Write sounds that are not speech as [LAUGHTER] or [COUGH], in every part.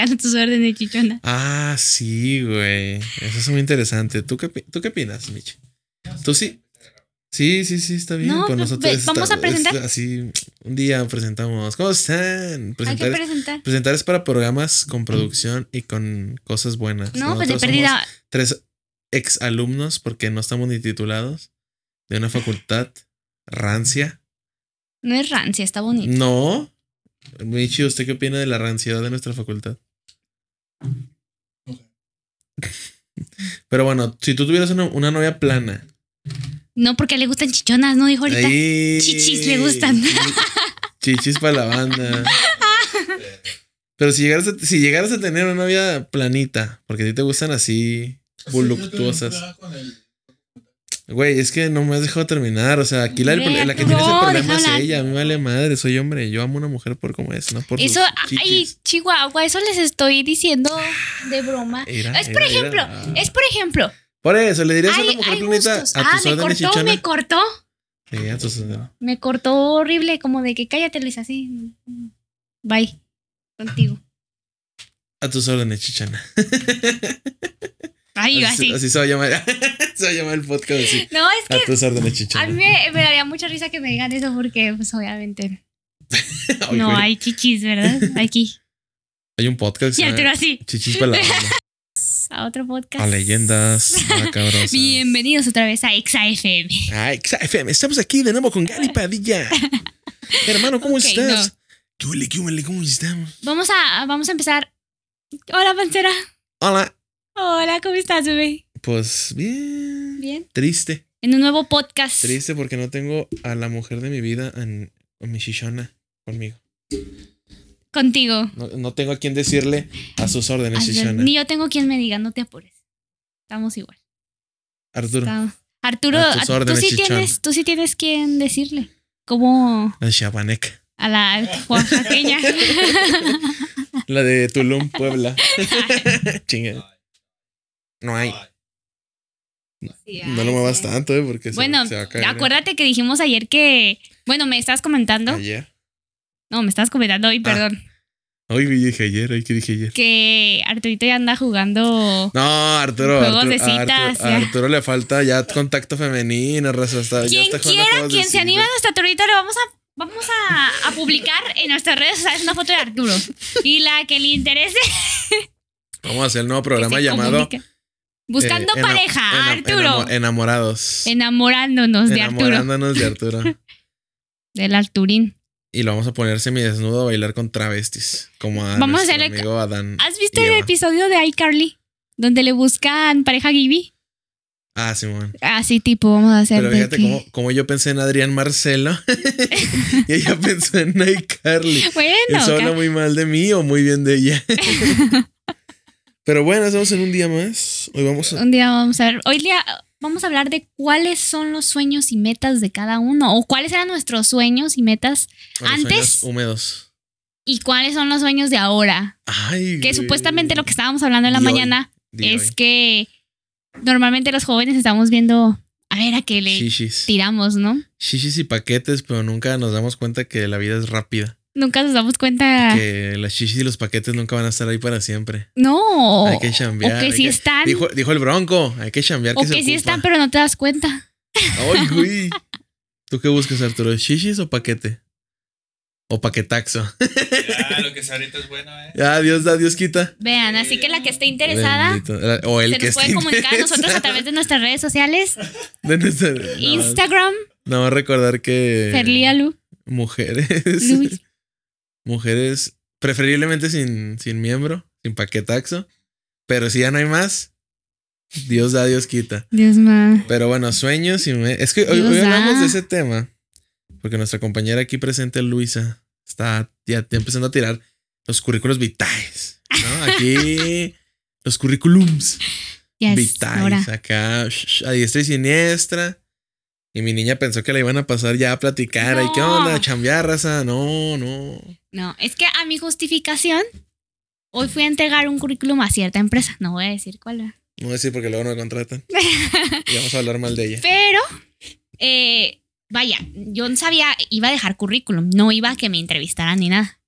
A tus órdenes, chichona. Ah, sí, güey. Eso es muy interesante. ¿Tú qué, ¿tú qué opinas, Michi? ¿Tú sí? Sí, sí, sí, está bien. No, Con pues, nosotros vamos a presentar. es así, un día presentamos. ¿Cómo están? Hay que Presentar, es- presentar. presentar es para programas con producción y con cosas buenas. No, pues de Nosotros perdida. Tres ex alumnos, porque no estamos ni titulados, de una facultad rancia. No es rancia, está bonito. No. Michi, ¿usted qué opina de la ranciedad de nuestra facultad? Pero bueno, si tú tuvieras una, una novia plana. No, porque le gustan chichonas, ¿no? Dijo ahorita. ahí- Chichis le gustan. Chichis para la banda. Pero si llegaras, a, si llegaras a tener una novia planita, porque a ti te gustan así voluptuosas. Güey, es que no me has dejado terminar. O sea, aquí la, la que tiene ese problema es ella. A mí me vale madre, soy hombre. Yo amo a una mujer por como es, no por Eso, ay. Chihuahua, eso les estoy diciendo de broma. Mira, Es por ejemplo, es por ejemplo. Por eso, le dirías a Hay, una mujer gustos. a Ah, tus me órdenes, cortó, chichona. me cortó. Sí, a tus órdenes. Me cortó horrible, como de que cállate, Luis, así. Bye. Contigo. A tus órdenes, chichona. [LAUGHS] Ay, Así, así. así se va a llamar. [LAUGHS] se va a llamar el podcast así. No, es A que tus órdenes, a chichona. mí me, me daría mucha risa que me digan eso porque, pues, obviamente. [LAUGHS] Ay, no güey. hay chichis, ¿verdad? [LAUGHS] Aquí. Hay un podcast. Y llama así. Chichis para la. A otro podcast. A leyendas. Bienvenidos otra vez a Exa FM. Ay, XFM, estamos aquí de nuevo con Gali Padilla. Hermano, ¿cómo Ok, estás? ¿Qué huele, qué huele, ¿Cómo estamos? Vamos a, vamos a empezar. Hola, Pancera. Hola. Hola, ¿cómo estás, bebé? Pues bien. Bien. Triste. En un nuevo podcast. Triste porque no tengo a la mujer de mi vida en, en mi chichona conmigo. Contigo. No, no tengo a quien decirle a sus órdenes, Ay, chichona. Ni yo tengo quien me diga, no te apures. Estamos igual. Arturo, Estamos- Arturo, A tus a- tú, sí chichón. tienes, tú sí tienes quien decirle. Como la chapaneca. a la oaxaqueña. [LAUGHS] La de Tulum, Puebla. [LAUGHS] Chinga. No hay. Sí, No lo muevas sí. tanto, ¿eh? Porque se- Bueno, se, va a caer. acuérdate que dijimos ayer que. Bueno, me estabas comentando. Ayer. No, me estabas comentando Ah. hoy, perdón. Hoy dije ayer, hoy que dije ayer. Que Arturito ya anda jugando. No, Arturo. Juegos Arturo, de a citas, Arturo, a. Arturo le falta ya contacto femenino, raza. Está, ya Quien está quiera, quien se anime a nuestro Arturito, le vamos a. Vamos a, a publicar en nuestras redes sociales una foto de Arturo. Y la que le interese. Vamos a hacer el nuevo programa se llamado. comunique. Buscando eh, pareja, Arturo. enamo- enamorados. Enamorándonos de Arturo. Enamorándonos de Arturo. [LAUGHS] Del Arturín. y lo vamos a poner semidesnudo a bailar con travestis. Como a Vamos a nuestro hacerle- amigo Adán. ¿Has visto el episodio de iCarly? Donde le buscan pareja Gibby. Ah, Simón. Así tipo, vamos a hacer. Pero fíjate que- cómo, cómo yo pensé en Adrián Marcelo [LAUGHS] y ella pensó en iCarly. [LAUGHS] Bueno, ¿Eso habla muy mal de mí o muy bien de ella? Pero bueno, estamos en un día más. Hoy vamos a. un día vamos a ver. Hoy día vamos a hablar de cuáles son los sueños y metas de cada uno. O cuáles eran nuestros sueños y metas los antes- húmedos. y cuáles son los sueños de ahora. Ay, Que güey. supuestamente lo que estábamos hablando en la Y mañana es hoy. que normalmente los jóvenes estamos viendo a ver a qué le Shishis. tiramos, ¿no? Shishis y paquetes, pero nunca nos damos cuenta que la vida es rápida. Nunca nos damos cuenta. Que las shishis y los paquetes nunca van a estar ahí para siempre. No. hay que chambear. o que sí están. Dijo, dijo el bronco, hay que chambear. o se que sí ocupa. están, pero no te das cuenta. Ay, [LAUGHS] güey. ¿Tú qué buscas, Arturo? ¿Shishis o paquete? O paquetaxo. Ya, lo que sea ahorita es bueno, ¿eh? Ya, Dios da, Dios quita. Vean, así que la que esté interesada Bendito. O el se que nos puede comunicar a nosotros a través de nuestras redes sociales. [LAUGHS] De nuestra- Instagram, Nada más recordar que Ferlialu, mujeres, Luis. Mujeres, preferiblemente sin, sin miembro, sin paquetaxo. Pero si ya no hay más, Dios da, Dios quita. Dios mío. Pero bueno, sueños y me- es que hoy, hablamos de ese tema porque nuestra compañera aquí presente, Luisa, está ya, empezando a tirar los currículos vitales. ¿no? Aquí [LAUGHS] los currículums vitales acá a diestra y siniestra. Y mi niña pensó que la iban a pasar ya a platicar. ¿Y qué No. onda? ¿A chambear, raza? No, no. No, es que a mi justificación, hoy fui a entregar un currículum a cierta empresa. No voy a decir cuál. ¿verdad? No voy a decir porque luego no me contratan. [LAUGHS] y vamos a hablar mal de ella. Pero, eh, vaya, yo no sabía, iba a dejar currículum, no iba a que me entrevistaran ni nada.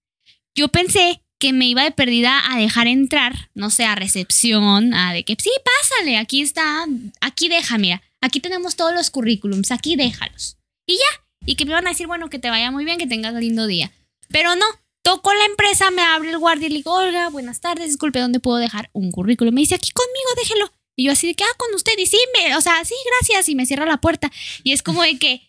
Yo pensé que me iba de perdida a dejar entrar, no sé, a recepción, a de que sí, pásale, aquí está, aquí deja, mira, aquí tenemos todos los currículums, aquí déjalos. Y ya, y que me iban a decir, bueno, que te vaya muy bien, que tengas un lindo día. Pero no, toco la empresa, me abre el guardia y le digo, Olga, buenas tardes, disculpe, ¿dónde puedo dejar un currículum? Me dice, aquí conmigo, déjelo. Y yo así de que, ah, con usted, y sí, me, o sea, sí, gracias, y me cierra la puerta. Y es como de que,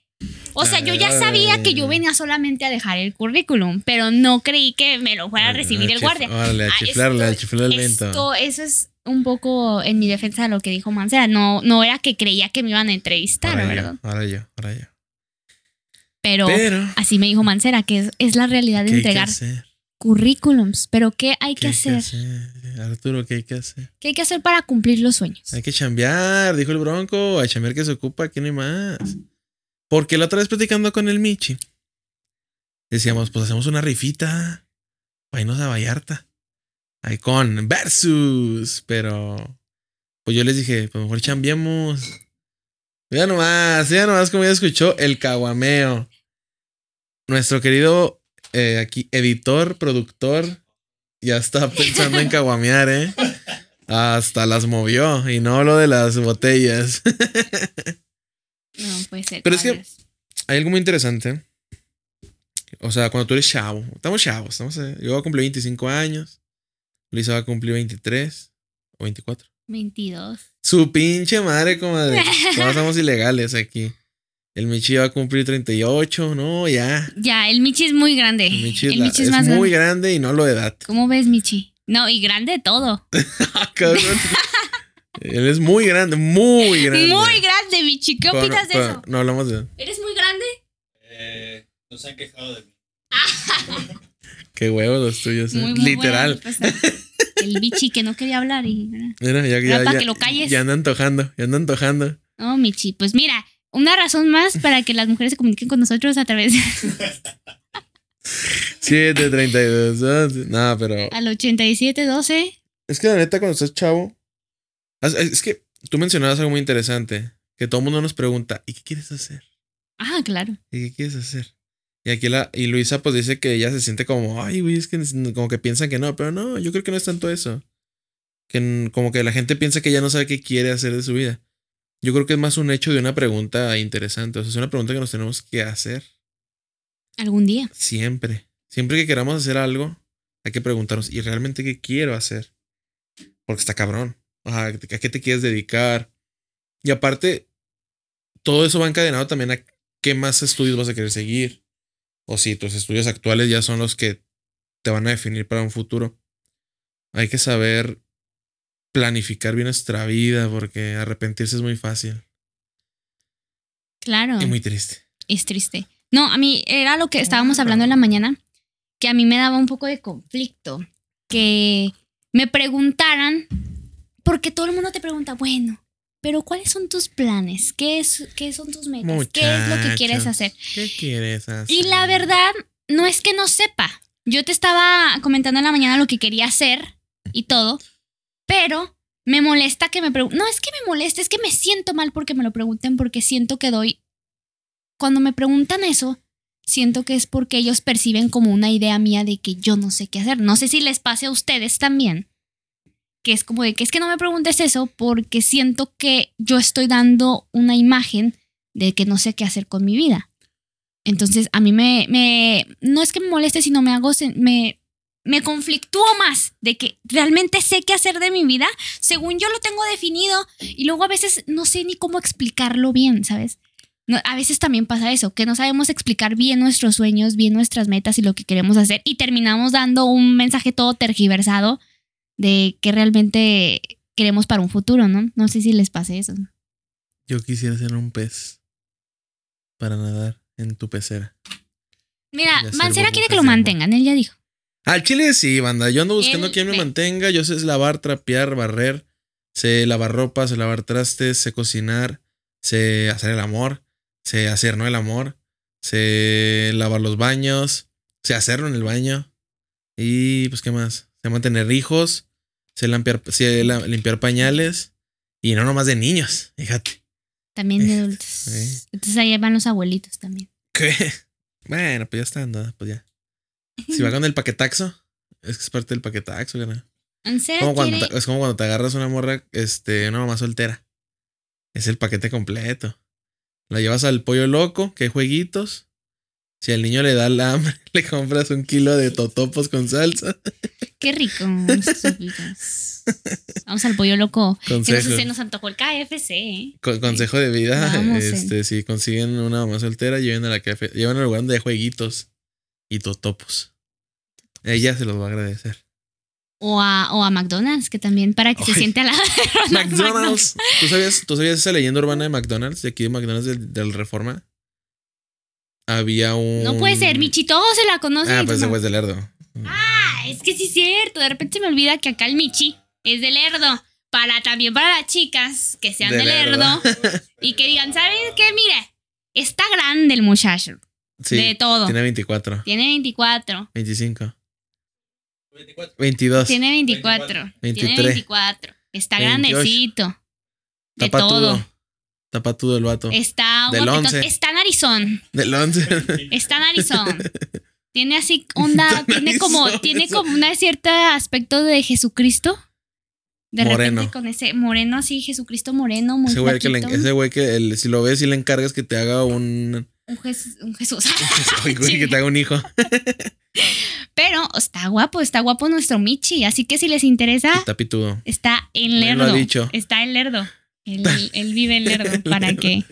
o sea, yo ya sabía que yo venía solamente a dejar el currículum, pero no creí que me lo fuera a recibir el guardia. Órale, a chiflarle, a chiflarle lento. Esto, eso es un poco en mi defensa de lo que dijo Mancera. No, no era que creía que me iban a entrevistar, ahora ¿verdad? yo, ahora yo, ahora yo. Pero, Pero, así me dijo Mancera, que es, es la realidad de ¿qué hay que entregar currículums. Pero ¿qué hay ¿Qué que hay que hacer? Arturo, ¿qué hay que hacer? ¿Qué hay que hacer para cumplir los sueños? Hay que chambear, dijo el bronco. A chambear que se ocupa, aquí no hay más. Porque la otra vez platicando con el Michi, decíamos, pues hacemos una rifita para irnos a Vallarta. Ahí con Versus. Pero, pues yo les dije, pues mejor chambiemos. Ya nomás, ya nomás como ya escuchó el caguameo. Nuestro querido eh, aquí editor, productor, ya está [LAUGHS] pensando en caguamear, ¿eh? Hasta las movió y no lo de las botellas. No, puede ser. Pero es que-. Hay algo muy interesante. O sea, cuando tú eres chavo, estamos chavos, estamos, eh, yo voy a cumplir 25 años, Luisa va a cumplir 23 o 24. 22. Su pinche madre, comadre. [LAUGHS] Todos somos ilegales aquí. El Michi va a cumplir 38, no, ya. Ya, el Michi es muy grande. El Michi, es, el la- Michi es, es más muy grande. grande y no lo de edad. ¿Cómo ves, Michi? No, y grande todo. [LAUGHS] Ah. Él es muy grande, muy [LAUGHS] grande. Muy grande, Michi. ¿Qué Pero no- opinas de pero eso? No hablamos de ¿Eres muy grande? Eh, no se han quejado de mí. [LAUGHS] qué huevos los tuyos. eh. Muy, Literal. bueno, pues, el Michi que no quería hablar y... Mira, ya, ya, para ya- que lo calles. ya anda antojando, ya anda antojando. No, Michi, pues mira, una razón más para que las mujeres se comuniquen con nosotros a través 732. [LAUGHS] No, pero al 8712. es que la neta, cuando estás chavo, es- que tú mencionabas algo muy interesante. Que todo el mundo nos pregunta, ¿y qué quieres hacer? Ah, claro. ¿Y qué quieres hacer? Y aquí la, y Luisa pues dice que ella se siente como, ay, güey, es que como que piensan que no, pero no, yo creo que no es tanto eso. Que como que la gente piensa que ya no sabe qué quiere hacer de su vida. Yo creo que es más un hecho de una pregunta interesante. O sea, es una pregunta que nos tenemos que hacer Algún día. siempre. Siempre que queramos hacer algo, hay que preguntarnos, ¿y realmente qué quiero hacer? Porque está cabrón. Ajá, ¿A qué te quieres dedicar? Y aparte, todo eso va encadenado también a qué más estudios vas a querer seguir. O si tus estudios actuales ya son los que te van a definir para un futuro. Hay que saber planificar bien nuestra vida porque arrepentirse es muy fácil Claro. y muy triste. Es triste. No, a mí era lo que estábamos hablando en la mañana, que a mí me daba un poco de conflicto, que me preguntaran, porque todo el mundo te pregunta, bueno, pero ¿cuáles son tus planes? ¿Qué, es, qué son tus metas? ¿Qué es lo que quieres hacer? ¿Qué quieres hacer? Y la verdad, no es que no sepa. Yo te estaba comentando en la mañana lo que quería hacer y todo, pero me molesta que me pregunten. No es que me moleste, es que me siento mal porque me lo pregunten, porque siento que doy. Cuando me preguntan eso, siento que es porque ellos perciben como una idea mía de que yo no sé qué hacer. No sé si les pase a ustedes también, que es como de que es que no me preguntes eso porque siento que yo estoy dando una imagen de que no sé qué hacer con mi vida. Entonces, a mí me, me no es que me moleste, sino me hago, me, me conflictúo más de que realmente sé qué hacer de mi vida, según yo lo tengo definido, y luego a veces no sé ni cómo explicarlo bien, ¿sabes? No, a veces también pasa eso, que no sabemos explicar bien nuestros sueños, bien nuestras metas y lo que queremos hacer, y terminamos dando un mensaje todo tergiversado de que realmente queremos para un futuro, ¿no? No sé si les pase eso. Yo quisiera ser un pez para nadar en tu pecera. Mira, Mancera quiere que lo mantengan, él ya dijo. Al chile sí, banda. Yo ando buscando quien me mantenga. Yo sé lavar, trapear, barrer. Sé lavar ropa, sé lavar trastes, sé cocinar, sé hacer el amor, sé hacer no el amor, sé lavar los baños, sé hacerlo en el baño. Y pues, ¿qué más? Sé mantener hijos, sé limpiar, sé la- limpiar pañales. Y no nomás de niños, fíjate. También de Eh, adultos. sí. Entonces ahí van los abuelitos también. ¿Qué? [LAUGHS] Bueno, pues ya está, anda, pues ya. Si va con el paquetaxo, Es que es parte del paquetaxo, güey. Ansera Como cuando quiere- te- es como cuando te agarras una morra, este, una mamá soltera. Es el paquete completo. La llevas al pollo loco, que hay jueguitos. Si al niño le da el hambre, [LAUGHS] le compras un kilo de totopos con salsa. Qué rico. [LAUGHS] Vamos al pollo loco. Consejo, sé, se nos antojó el KFC. ¿eh? con- consejo de vida. Vamos en- este, si consiguen una mamá soltera, lleven a la café, lleven al lugar donde hay jueguitos y totopos. Ella se los va a agradecer. O a, o a McDonald's, que también para que se siente a la [LAUGHS] McDonald's. [LAUGHS] ¿Tú sabías, ¿Tú sabías esa leyenda urbana de McDonald's? De aquí de McDonald's del, del Reforma. Había un. No puede ser, Michi, todos se la conocen. Ah, pues ese es de Lerdo. Ah, es que sí es cierto. De repente se me olvida que acá el Michi es de Lerdo. Para también para las chicas que sean De de, Lerdo. Lerdo. y que digan, ¿sabes qué? Mire, está grande el muchacho. Sí. de todo. Tiene 24, Tiene 24. 25, 24. 22. Tiene 24. 23. Tiene 24. Está 28. grandecito. De Tapa todo. todo. Tapa todo el vato. Está Del. 11. Está narizón. Del 11. [LAUGHS] Está narizón. Tiene así onda, tiene como, tiene como un cierto aspecto de Jesucristo. De Moreno. repente con ese moreno así, Jesucristo moreno, muy ese güey que, le, flaquito. ese güey que el- si lo ves y le encargas que te haga un. Un, Jes- un Jesús. [LAUGHS] [LAUGHS] Ay, güey, que te haga un hijo. [LAUGHS] Pero está guapo, está guapo nuestro Michi. Así que si les interesa, Está pitudo. está en Nadie lo ha Lerdo. dicho. Está en Lerdo. Él, él vive en Lerdo. para que.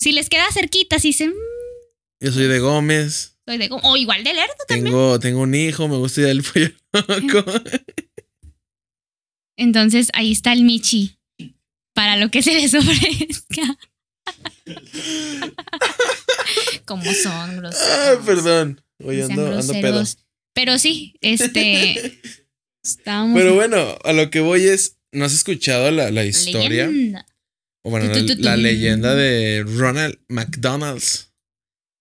Si les queda cerquita, si dicen, "Mm, Yo soy de Gómez. soy de. Go-", O igual de Lerdo también. Tengo, tengo un hijo, me gusta ir al pollo loco. Entonces ahí está el Michi. Para lo que se les ofrezca. Como son groseros. Ah, perdón. Oye, ando, ando pedo. Pero sí, este. [LAUGHS] Estábamos. Pero bueno, a lo que voy es. ¿No has escuchado la, la historia? Leyenda. O bueno, Tu, la, tu, tu, la tu. leyenda de Ronald McDonald's.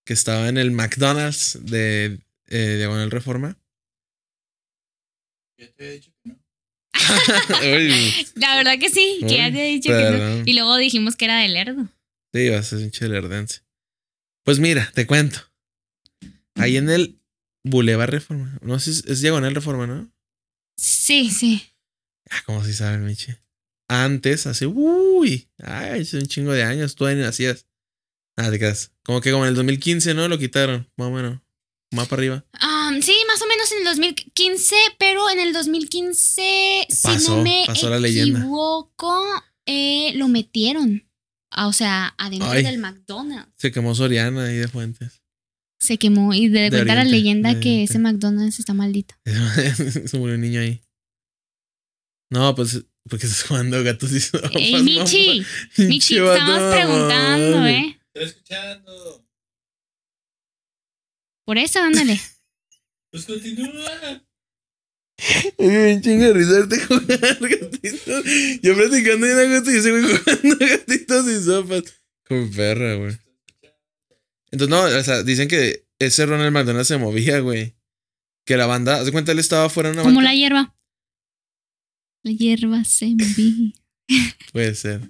Que estaba en el McDonald's de eh, Diagonal Reforma. Ya te había dicho que no. [LAUGHS] Uy, La verdad que sí, que ya te he dicho que no. Y luego dijimos que era de Lerdo. Sí, vas a ser un chelerdense. Pues mira, te cuento. Ahí en el Boulevard Reforma. No sé, si es, es Diagonal Reforma, ¿no? Sí, sí. Ah, como si saben, Michi. Antes, hace, uy, ay, hace un chingo de años, tú ahí nacías. Ah, te quedas. Como que como en el 2015, ¿no? Lo quitaron, más o menos. Más para arriba. Um, sí, más o menos en el 2015, pero en el 2015, si Pasó, no me pasó la leyenda. equivoco, eh, lo metieron. Ah, o sea, adentro Ay. del McDonald's. Se quemó Soriana ahí de Fuentes. Se quemó y de, De cuenta la leyenda que Oriente. ese McDonald's está maldito. [LAUGHS] Se murió un niño ahí. No, pues, porque estás jugando gatos y [LAUGHS] sopas. ¡Ey, mamá. Michi! [LAUGHS] Michi, vato estabas preguntando. ¿eh? Estoy escuchando. Por eso, ándale. Pues continúa. Me dio un chingo de risa verte [LAUGHS] jugar gatitos. Yo platicando en agosto y ese güey jugando [LAUGHS] gatitos y sopas. Como perra, güey. Entonces, no, o sea, dicen que ese Ronald McDonald se movía, güey. Que la banda, haz de cuenta, él estaba fuera de una Como banca. la hierba. La hierba se movía. [LAUGHS] Puede ser.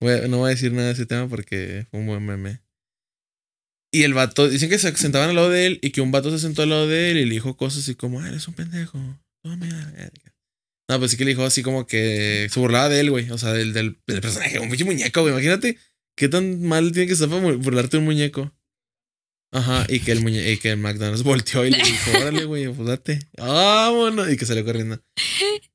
Voy no voy a decir nada de ese tema porque fue un buen meme. Y el vato, dicen que se sentaban al lado de él y que un vato se sentó al lado de él y le dijo cosas así como, ah, eres un pendejo. Toma la verga". No, pues sí que le dijo así como que se burlaba de él, güey. O sea, del, del, del personaje, un pinche muñeco, güey. Imagínate qué tan mal tiene que estar para burlarte de un muñeco. Ajá, y que el muñe y que el McDonald's [LAUGHS] volteó y le dijo, órale, güey, pues date. Vámonos. Y que salió corriendo.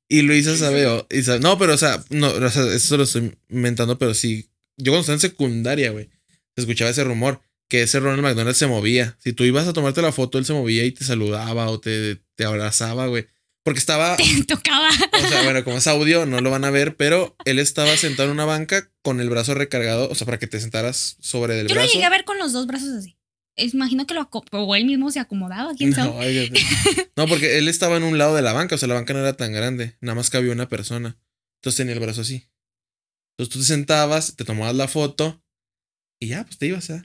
Y Luisa sabe, y sabe- no, pero o sea, no, o sea, eso lo estoy inventando, pero sí. Yo cuando estaba en secundaria, güey, se escuchaba ese rumor que ese Ronald McDonald se movía. Si tú ibas a tomarte la foto, él se movía y te saludaba o te, te abrazaba, güey. Porque estaba, [LAUGHS] Te tocaba. o sea, bueno, como es audio, no lo van a ver, pero él estaba sentado en una banca con el brazo recargado, o sea, para que te sentaras sobre el Yo lo brazo. llegué a ver con los dos brazos así. Imagino que lo o él mismo se acomodaba, quién sabe. No, óigate. No, porque él estaba en un lado de la banca, o sea, la banca no era tan grande, nada más cabía una persona. Entonces tenía el brazo así. Entonces tú te sentabas, te tomabas la foto y ya, pues te ibas, ¿eh?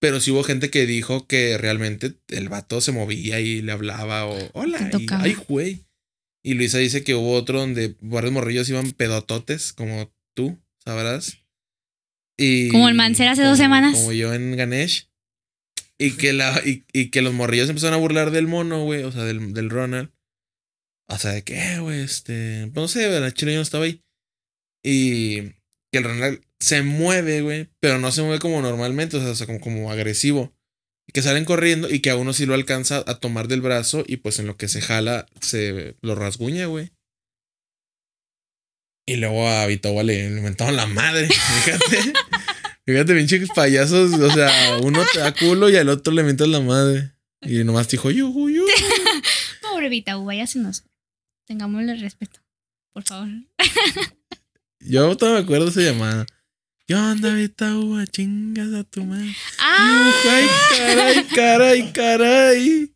Pero sí hubo gente que dijo que realmente el vato se movía y le hablaba o hola, y, ay, güey. Y Luisa dice que hubo otro donde varios morrillos iban pedototes, como tú, sabrás. Y Como el Mancer hace dos semanas. Como yo en Ganesh. Y que, la, y, y que los morrillos empezaron a burlar del mono, güey, o sea, del, del Ronald. O sea, de que, "Eh, güey, este. pues no sé, la chile yo no estaba ahí. Y que el Ronald se mueve, güey, pero no se mueve como normalmente, o sea, o sea, como, como agresivo. Que salen corriendo y que a uno sí lo alcanza a tomar del brazo y pues en lo que se jala se lo rasguña, güey. Y luego a Vitoba le, mentaron la madre, [LAUGHS] fíjate. fíjate, pinches payasos, o sea, uno te da culo y al otro le mentas la madre. Y nomás dijo, yuju, yuju. [LAUGHS] Pobre Vita Uva, ya se nos. Tengámosle respeto. Por favor. Yo todavía me acuerdo de esa llamada. ¿Qué onda, Vitoba? Chingas a tu madre. ¡Ah! Ay, caray, caray, caray.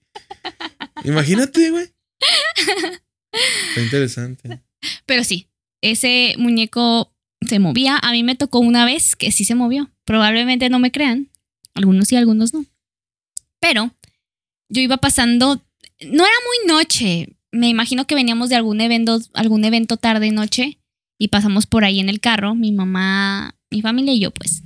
Imagínate, güey. Está interesante. Pero sí, ese muñeco se movía. A mí me tocó una vez que sí se movió. Probablemente no me crean. Algunos sí, algunos no. Pero yo iba pasando. No era muy noche. Me imagino que veníamos de algún evento, algún evento tarde noche. Y pasamos por ahí en el carro. Mi mamá, mi familia y yo, pues.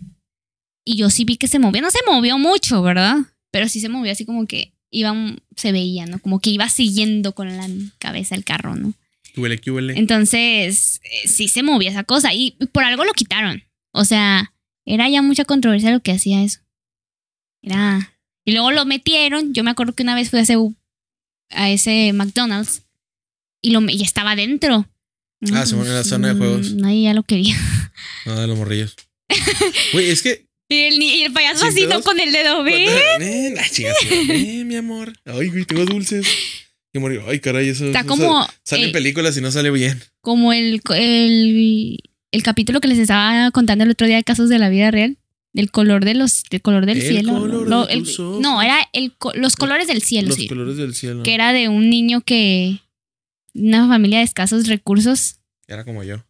Y yo sí vi que se movía. No se movió mucho, ¿verdad? Pero sí se movió así como que iba, se veía, ¿no? Como que iba siguiendo con la cabeza el carro, ¿no? ¿Qué huele, qué huele? Entonces, eh, sí se movía esa cosa y por algo lo quitaron. O sea, era ya mucha controversia lo que hacía eso. Era... Y luego lo metieron. Yo me acuerdo que una vez fui a ese, a ese McDonald's y, lo, y estaba dentro. Ah, se pone en la zona de juegos. Nadie ya lo quería. No, de los morrillos. [LAUGHS] Güey, es que. Y el, y el payaso así. Con el dedo, ¿ves? Ven, ay, chicas, ven, [LAUGHS] mi amor. Ay, güey, tengo dulces. Y morir. Ay, caray, eso. Está como, Sale en eh, películas y no sale bien. como el, el, el capítulo que les estaba contando el otro día de casos de la vida real. El color de los, del color del El cielo. color de el- no, era el, los colores del cielo, Los sí. colores del cielo. Que era de un niño que. Una familia de escasos recursos. Era como yo.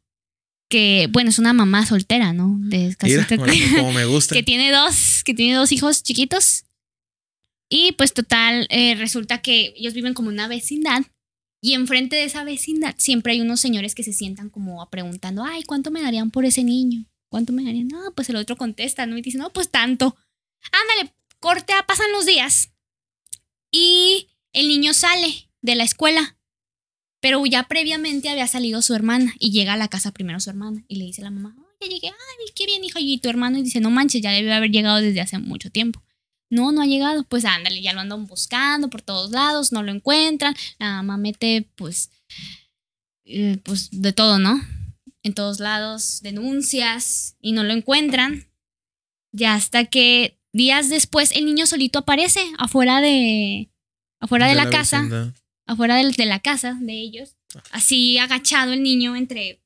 Que, bueno, es una mamá soltera, ¿no? De escasos recursos. como me [LAUGHS] gusta. que tiene dos, que tiene dos hijos chiquitos. Y pues total, eh, resulta que ellos viven como una vecindad. Y enfrente de esa vecindad siempre hay unos señores que se sientan como preguntando, ay, ¿cuánto me darían por ese niño? ¿Cuánto me darían? No, pues el otro contesta, ¿no? Y dice, no, pues tanto. Ándale, cortea, pasan los días. Y el niño sale de la escuela. Pero ya previamente había salido su hermana y llega a la casa primero su hermana y le dice a la mamá, "Ay, ya llegué, ay, qué bien, hija. Y tu hermano y dice, no manches, ya debe haber llegado desde hace mucho tiempo. No, no ha llegado. Pues ándale, ya lo andan buscando por todos lados, no lo encuentran. La mamá mete, pues, eh, pues de todo, ¿no? En todos lados, denuncias y no lo encuentran. Ya hasta que días después el niño solito aparece afuera de, afuera de, la, casa vecindad. Afuera del- de, la casa de ellos, así agachado el niño entre,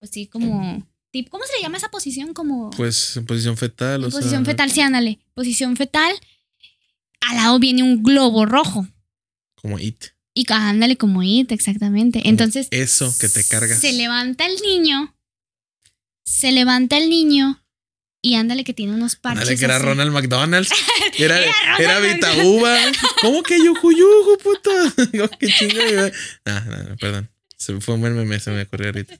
pues sí, como, tip- ¿cómo se le llama esa posición? Como Pues en posición fetal. o sea, posición fetal, sí, ándale, posición fetal. Al lado viene un globo rojo Como it. y ándale como it, exactamente. Entonces Eso que te cargas. se levanta el niño, se levanta el niño y ándale que tiene unos parches. Dale, que era así. Ronald McDonald's. [LAUGHS] Era, Era era. ¿Cómo que yuju yuju, puto? [LAUGHS] Qué chinga. Nah, nah, perdón. Se fue un buen meme, se me ocurrió ahorita.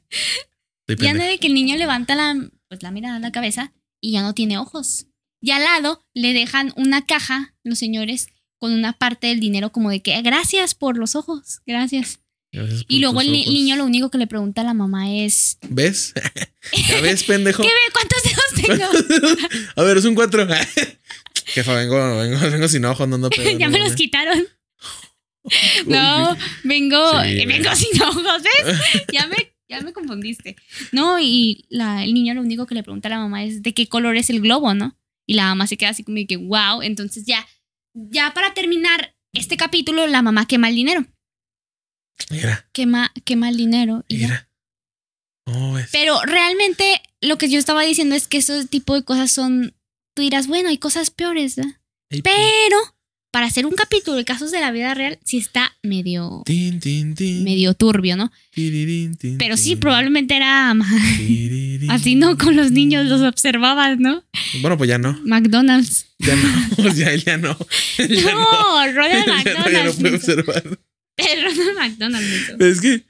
Estoy Y ándale que el niño levanta la, pues, la mirada a la cabeza y ya no tiene ojos. Y al lado le dejan una caja, los señores, con una parte del dinero como de que gracias por los ojos, gracias. Y luego el ni- niño lo único que le pregunta a la mamá es, ¿Ves? [LAUGHS] ¿Ya ves, pendejo? [LAUGHS] ¿qué ve? ¿Cuántos dedos tengo? [LAUGHS] A ver, es un cuatro. Jefa, vengo, vengo, vengo sin ojos, no ando pedo. ya no me los mames. quitaron. No, vengo, Sí, eh, vengo sin ojos, ¿ves? Ya me, ya me confundiste. No, y la, el niño lo único que le pregunta a la mamá es de qué color es el globo, ¿no? Y la mamá se queda así como de que, wow. Entonces ya, ya para terminar este capítulo, la mamá quema el dinero. Mira, Quema, quema el dinero. Pero realmente lo que yo estaba diciendo es que ese tipo de cosas son, tú dirás, bueno, hay cosas peores, ¿verdad? Ey, Pero para hacer un capítulo de casos de la vida real, sí está medio, medio turbio, ¿no? Pero sí, probablemente era así, ¿no? Con los niños los observabas, ¿no? Bueno, pues ya no. McDonald's. Ya no. [LAUGHS] Pues ya él [LAUGHS] [LAUGHS] ya no. Ya no. No, Ronald Ya no, ya no McDonald's. observar. [LAUGHS] El Ronald McDonald. es que.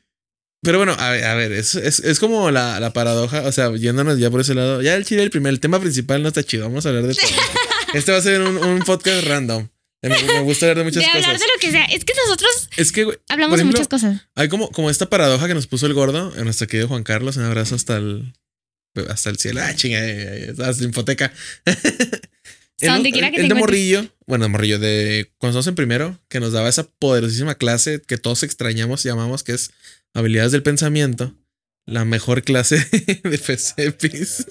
Pero bueno, a ver, a ver es, es, es como la, la paradoja, o sea, yéndonos ya por ese lado. Ya el chile, el primer, el tema principal no está chido. Vamos a hablar de todo. Este va a ser un, un podcast random. Me, me gusta hablar de muchas de cosas. hablar de lo que sea. Es que nosotros Es que, güey, hablamos de muchas cosas. Hay como, como esta paradoja que nos puso el gordo en nuestro querido Juan Carlos. Un abrazo hasta el, hasta el cielo. Ah, chinga, eh, eh, hasta hipoteca. [LAUGHS] Donde quiera que el te de morrillo, bueno, de morrillo, de cuando estamos en primero, que nos daba esa poderosísima clase que todos extrañamos y llamamos, que es habilidades del pensamiento. La mejor clase [LAUGHS] de FCPIS.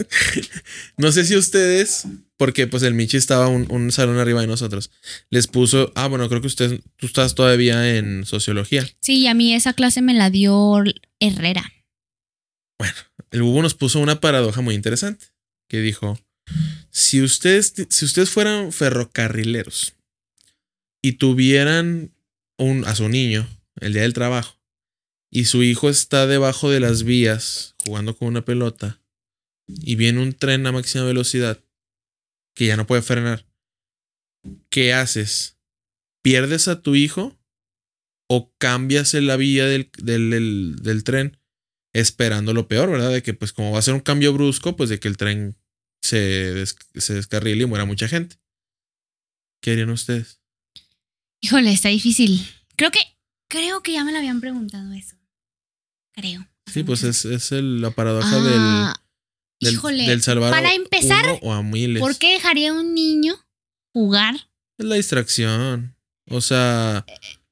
no sé si ustedes, porque pues el Michi estaba un, un salón arriba de nosotros, les puso, ah, bueno, creo que usted, tú estás todavía en sociología. Sí, a mí esa clase me la dio Herrera. el Bubu nos puso una paradoja muy interesante que dijo, si ustedes, si ustedes fueran ferrocarrileros y tuvieran un, a su niño el día del trabajo y su hijo está debajo de las vías jugando con una pelota y viene un tren a máxima velocidad que ya no puede frenar, ¿qué haces? ¿Pierdes a tu hijo o cambias en la vía del, del, del- del tren esperando lo peor, ¿verdad? De que pues como va a ser un cambio brusco, pues de que el tren se, des- se descarrile y muera mucha gente. ¿Qué harían ustedes? Híjole, está difícil. Creo que, creo que ya me lo habían preguntado eso. Creo. Sí, pues es, es el- la paradoja Ah, del, del, híjole. del salvar para empezar, uno o a miles. ¿Por qué dejaría a un niño jugar? Es la distracción. O sea,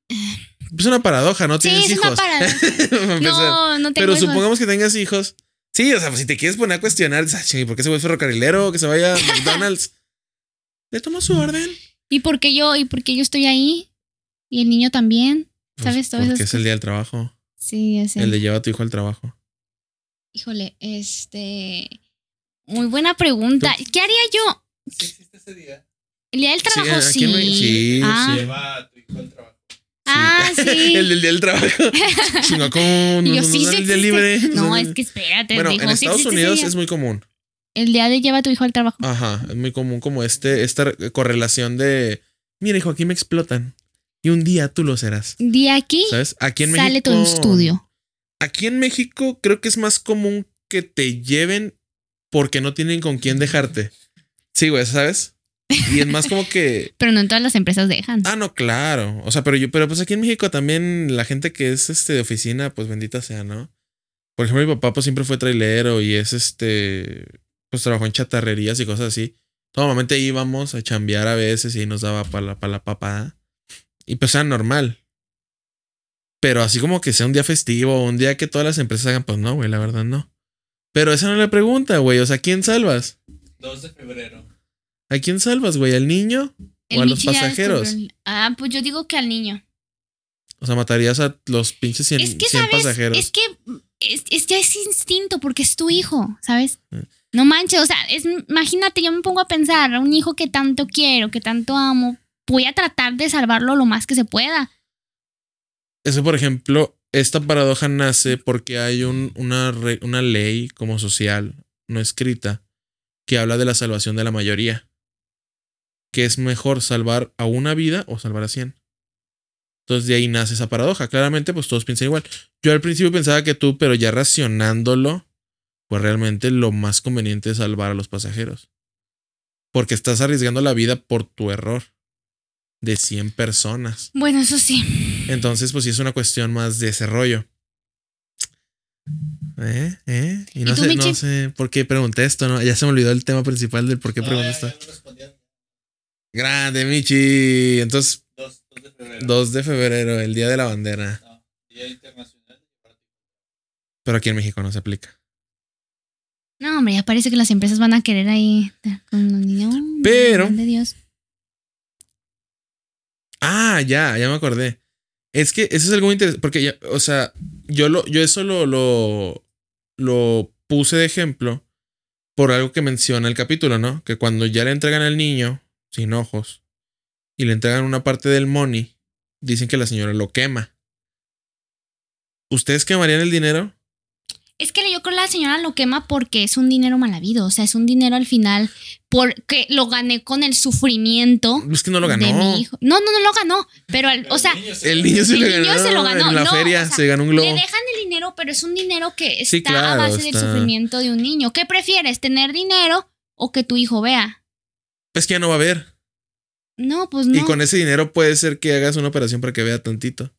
es una paradoja, no Sí, tienes es hijos. una [LAUGHS] paradoja. No, no tengo Pero hijos. supongamos que tengas hijos. Sí, o sea, pues si te quieres poner a cuestionar, dices, "Ah, ¿por qué se vuelve ferrocarrilero? Que se vaya a McDonald's. Le tomo su orden. ¿Y por qué yo? ¿Y por qué yo estoy ahí? Y el niño también. ¿Sabes? Pues, Todas porque esas es el día del trabajo. Sí, ya sé. El de lleva a tu hijo al trabajo. Híjole, este. Muy buena pregunta. ¿Qué haría yo? ¿Sí existe ese día? El día del trabajo, sí. México- sí, ah, Lleva a tu hijo al trabajo. Ah, [LAUGHS] sí. el del día del trabajo. [LAUGHS] Sino como Y no, yo, no sí, existe. libre. No, es que espérate. Bueno, dijo, en Estados Unidos es muy común. El día de lleva a tu hijo al trabajo. Ajá, es muy común como este, esta re- correlación de, mira hijo, aquí me explotan. Y un día tú lo serás. De aquí ¿Sabes? Aquí en sale México. tu estudio. Aquí en México creo que es más común que te lleven porque no tienen con quién dejarte. Sí, güey, ¿sabes? Y es más como que. [LAUGHS] Pero no en todas las empresas dejan. Ah, no, claro. O sea, pero yo, pero pues aquí en México también la gente que es este de oficina, pues bendita sea, ¿no? Por ejemplo, mi papá pues siempre fue trailero y es este. Pues trabajó en chatarrerías y cosas así. Normalmente íbamos a chambear a veces y nos daba para la, pa la papada. Y pues era normal. Pero así como que sea un día festivo un día que todas las empresas hagan, pues no, güey, la verdad no. Pero esa no es la pregunta, güey. O sea, ¿a quién salvas? 2 de febrero. ¿A quién salvas, güey? ¿Al niño? El o a los Michi pasajeros. Ah, pues yo digo que al niño. O sea, matarías a los pinches 100, es que, 100 ¿sabes? pasajeros. Es que es, es ya es instinto porque es tu hijo, ¿sabes? Mm. No manches, o sea, es, imagínate, yo me pongo a pensar, un hijo que tanto quiero, que tanto amo, voy a tratar de salvarlo lo más que se pueda. Eso, por ejemplo, esta paradoja nace porque hay un- una, re- una ley como social, no escrita, que habla de la salvación de la mayoría. Que es mejor salvar a una vida o salvar a 100. Entonces de ahí nace esa paradoja. Claramente, pues todos piensan igual. Yo al principio pensaba que tú, pero ya racionándolo, pues realmente lo más conveniente es salvar a los pasajeros. Porque estás arriesgando la vida por tu error de 100 personas. Bueno, eso sí. Entonces, pues sí es una cuestión más de ese rollo. ¿Eh? ¿Eh? Y no ¿Y tú, sé, no sé por qué pregunté esto, ¿no? Ya se me olvidó el tema principal del por qué No, pregunté ya- esto. ya no. Grande, Michi. Entonces, 2, de febrero. 2 de febrero, el Día de la Bandera. No, Día Internacional. Pero aquí en México no se aplica. No, hombre, ya parece que las empresas van a querer ahí con los niños. Pero- de Dios. Ah, ya, ya me acordé. Es que eso es algo muy interesante. Porque ya, o sea, yo lo, yo eso lo, lo, lo puse de ejemplo por algo que menciona el capítulo, ¿no? Que cuando ya le entregan al niño, sin ojos, y le entregan una parte del money, dicen que la señora lo quema. ¿Ustedes quemarían el dinero? Es que yo creo que la señora lo quema porque es un dinero mal habido. O sea, es un dinero al final porque lo gané con el sufrimiento Es que no lo ganó. de mi hijo. No, no, no lo ganó. Pero, al- o sea, el niño se El lo- niño se, El lo, niño ganó se lo ganó, en la no, feria, o sea, se ganó un le globo. dejan el dinero, pero es un dinero que está Sí, claro, a base del sufrimiento de un niño. ¿Qué prefieres, tener dinero o que tu hijo vea? Es que ya no va a haber. No, pues no. Y con ese dinero puede ser que hagas una operación para que vea tantito.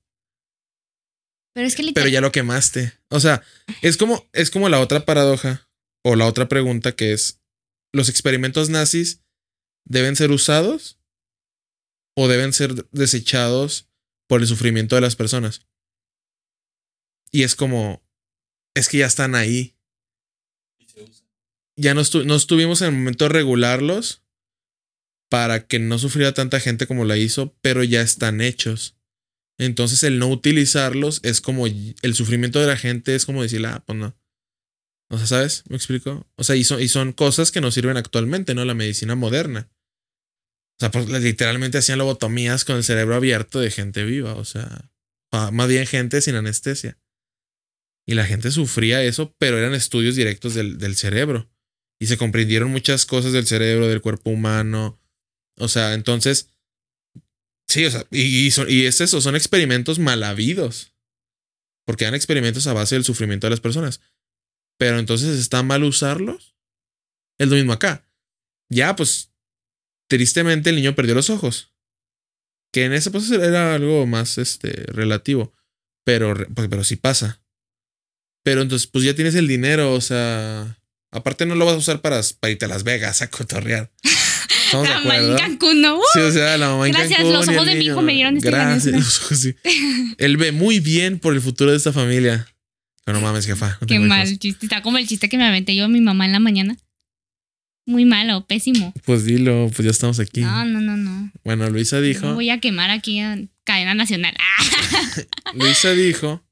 Pero es que Pero ya lo quemaste. O sea, es como, es como la otra paradoja o la otra pregunta que es: ¿los experimentos nazis deben ser usados o deben ser desechados por el sufrimiento de las personas? Y es como, es que ya están ahí. Y se usa. Ya no, estu- no estuvimos en el momento de regularlos para que no sufriera tanta gente como la hizo, pero ya están hechos. Entonces el no utilizarlos es como el sufrimiento de la gente es como decir, ah, pues no. O sea, ¿sabes? ¿Me explico? O sea, y son, y son cosas que nos sirven actualmente, ¿no? La medicina moderna. O sea, pues literalmente hacían lobotomías con el cerebro abierto de gente viva, o sea, más bien gente sin anestesia. Y la gente sufría eso, pero eran estudios directos del, del cerebro. Y se comprendieron muchas cosas del cerebro, del cuerpo humano. O sea, entonces, sí, o sea, y, son- y es eso, son experimentos mal habidos. Porque eran experimentos a base del sufrimiento de las personas. Pero entonces está mal usarlos. Es lo mismo acá. Ya, pues, tristemente el niño perdió los ojos. Que en ese proceso era algo más este, relativo. Pero, pues, pero sí pasa. Pero entonces, pues ya tienes el dinero, o sea. Aparte, no lo vas a usar para, para irte a Las Vegas a cotorrear. [LAUGHS] ¿Estamos de La mamá en? Cancún, ¿no? Uh, Sí, o sea, la mamá en Gracias, Cancún los y el ojos de mi hijo me dieron esta Gracias, los sí. [LAUGHS] Él ve muy bien por el futuro de esta familia. Pero no mames, jefa. no Qué mal hijos. chiste. Está como el chiste que me aventé yo a mi mamá en la mañana. Muy malo, pésimo. Pues dilo, pues ya estamos aquí. No, no, no, no. Bueno, Luisa No dijo. voy a quemar aquí a cadena nacional. [LAUGHS] [LAUGHS] Luisa dijo.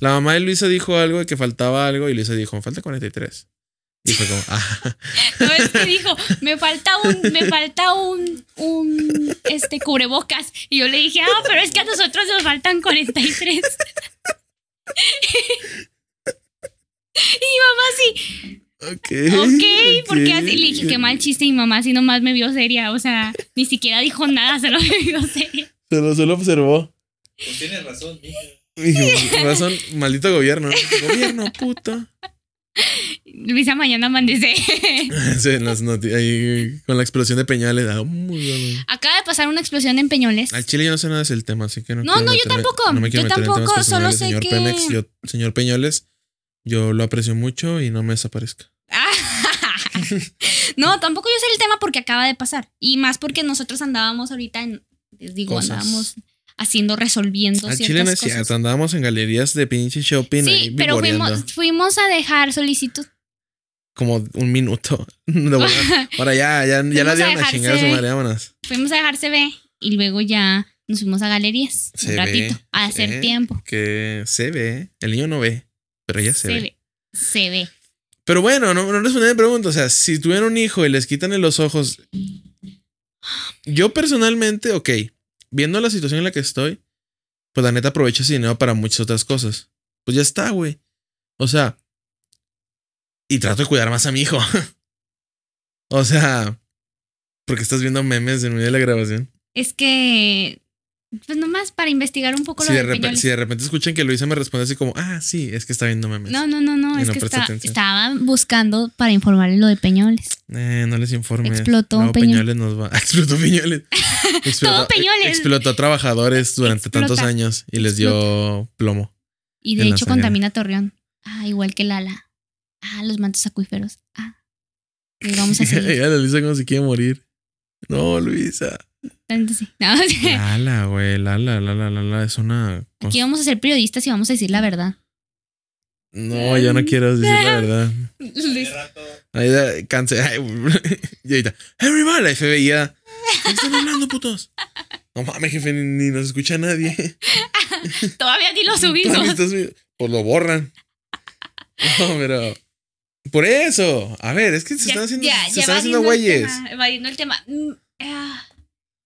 La mamá de Luisa dijo algo de que faltaba algo y Luisa dijo, falta 43. Y fue como, ah, [LAUGHS] no es que dijo, me falta un, me falta un, un, este, cubrebocas. Y yo le dije, ah, pero es que a nosotros nos faltan 43. [LAUGHS] y mi mamá así, ok. ok, porque así le dije, qué mal chiste. Y mi mamá así nomás me vio seria. O sea, ni siquiera dijo nada, solo me vio seria. Solo, solo observó. Pues tienes razón, mija. Dijo, razón, maldito gobierno. Gobierno, puto. Luisa mañana amanece. [LAUGHS] Sí, en las noti- ahí con la explosión de Peñales. ah. Acaba de pasar una explosión en Peñoles. Al Chile yo no sé nada del tema, así que no. No, quiero no, yo tampoco. No me quiero Yo tampoco, solo sé señor que- Pemex. Yo, señor Peñoles, yo lo aprecio mucho y no me desaparezca. [LAUGHS] no, tampoco yo sé el tema porque acaba de pasar. Y más porque nosotros andábamos ahorita en, les digo, Cosas. andábamos haciendo, resolviendo Al Chile no es cosas. cierto, andábamos en galerías de pinche shopping ahí Sí, pero fuimos, fuimos a dejar solicitud. Como un minuto. [LAUGHS] Ahora ya, ya, ya la dieron a dejarse- chingar a su madre, vámonos. Fuimos a dejar CB y luego ya nos fuimos a galerías Se un ve, ratito a hacer tiempo. Que se ve. El niño no ve, pero ella se, Se ve. ve. Se ve. Pero bueno, no, no respondí a mi pregunta. O sea, si tuvieran un hijo y les quitan los ojos. Yo personalmente, ok, viendo la situación en la que estoy, pues la neta aprovecho ese dinero para muchas otras cosas. Pues ya está, güey. O sea, y trato de cuidar más a mi hijo. [LAUGHS] o sea, porque estás viendo memes en medio de la grabación. Es que, pues nomás para investigar un poco Si lo de, de repente, Peñoles. si de repente escuchan que Luisa me responde así como, ah, sí, es que está viendo memes. No, no, no, no, Y es no que presta está- atención. estaba buscando para informarle lo de Peñoles. Eh, no les informes. Explotó Luego Peñoles. Peñoles nos va. [LAUGHS] Explotó Peñoles. [LAUGHS] Explotó, Peñoles. Explotó a trabajadores durante Explota. tantos años y les dio plomo. Y de hecho contamina Torreón. Ah, igual que Lala. Ah, los mantos acuíferos. Ah. Y vamos a [LAUGHS] seguir. Ya la Luisa como si quiere morir. No, Luisa. Tanto sí. [LAUGHS] No, Lala, güey. Lala, Lala, Lala. Es una. Aquí vamos a ser periodistas y vamos a decir la verdad. No, yo no quiero decir la [LAUGHS] verdad. Rato. Ahí da. Ay, y [LAUGHS] ahorita. Everybody, la FBI. ¿Qué están hablando, putos? No mames, jefe, ni, nos escucha nadie. Todavía ni lo subimos. Pues lo borran. No, pero. Por eso. A ver, es que se Ya- están haciendo, ya, se ya están haciendo güeyes. Evadiendo el tema.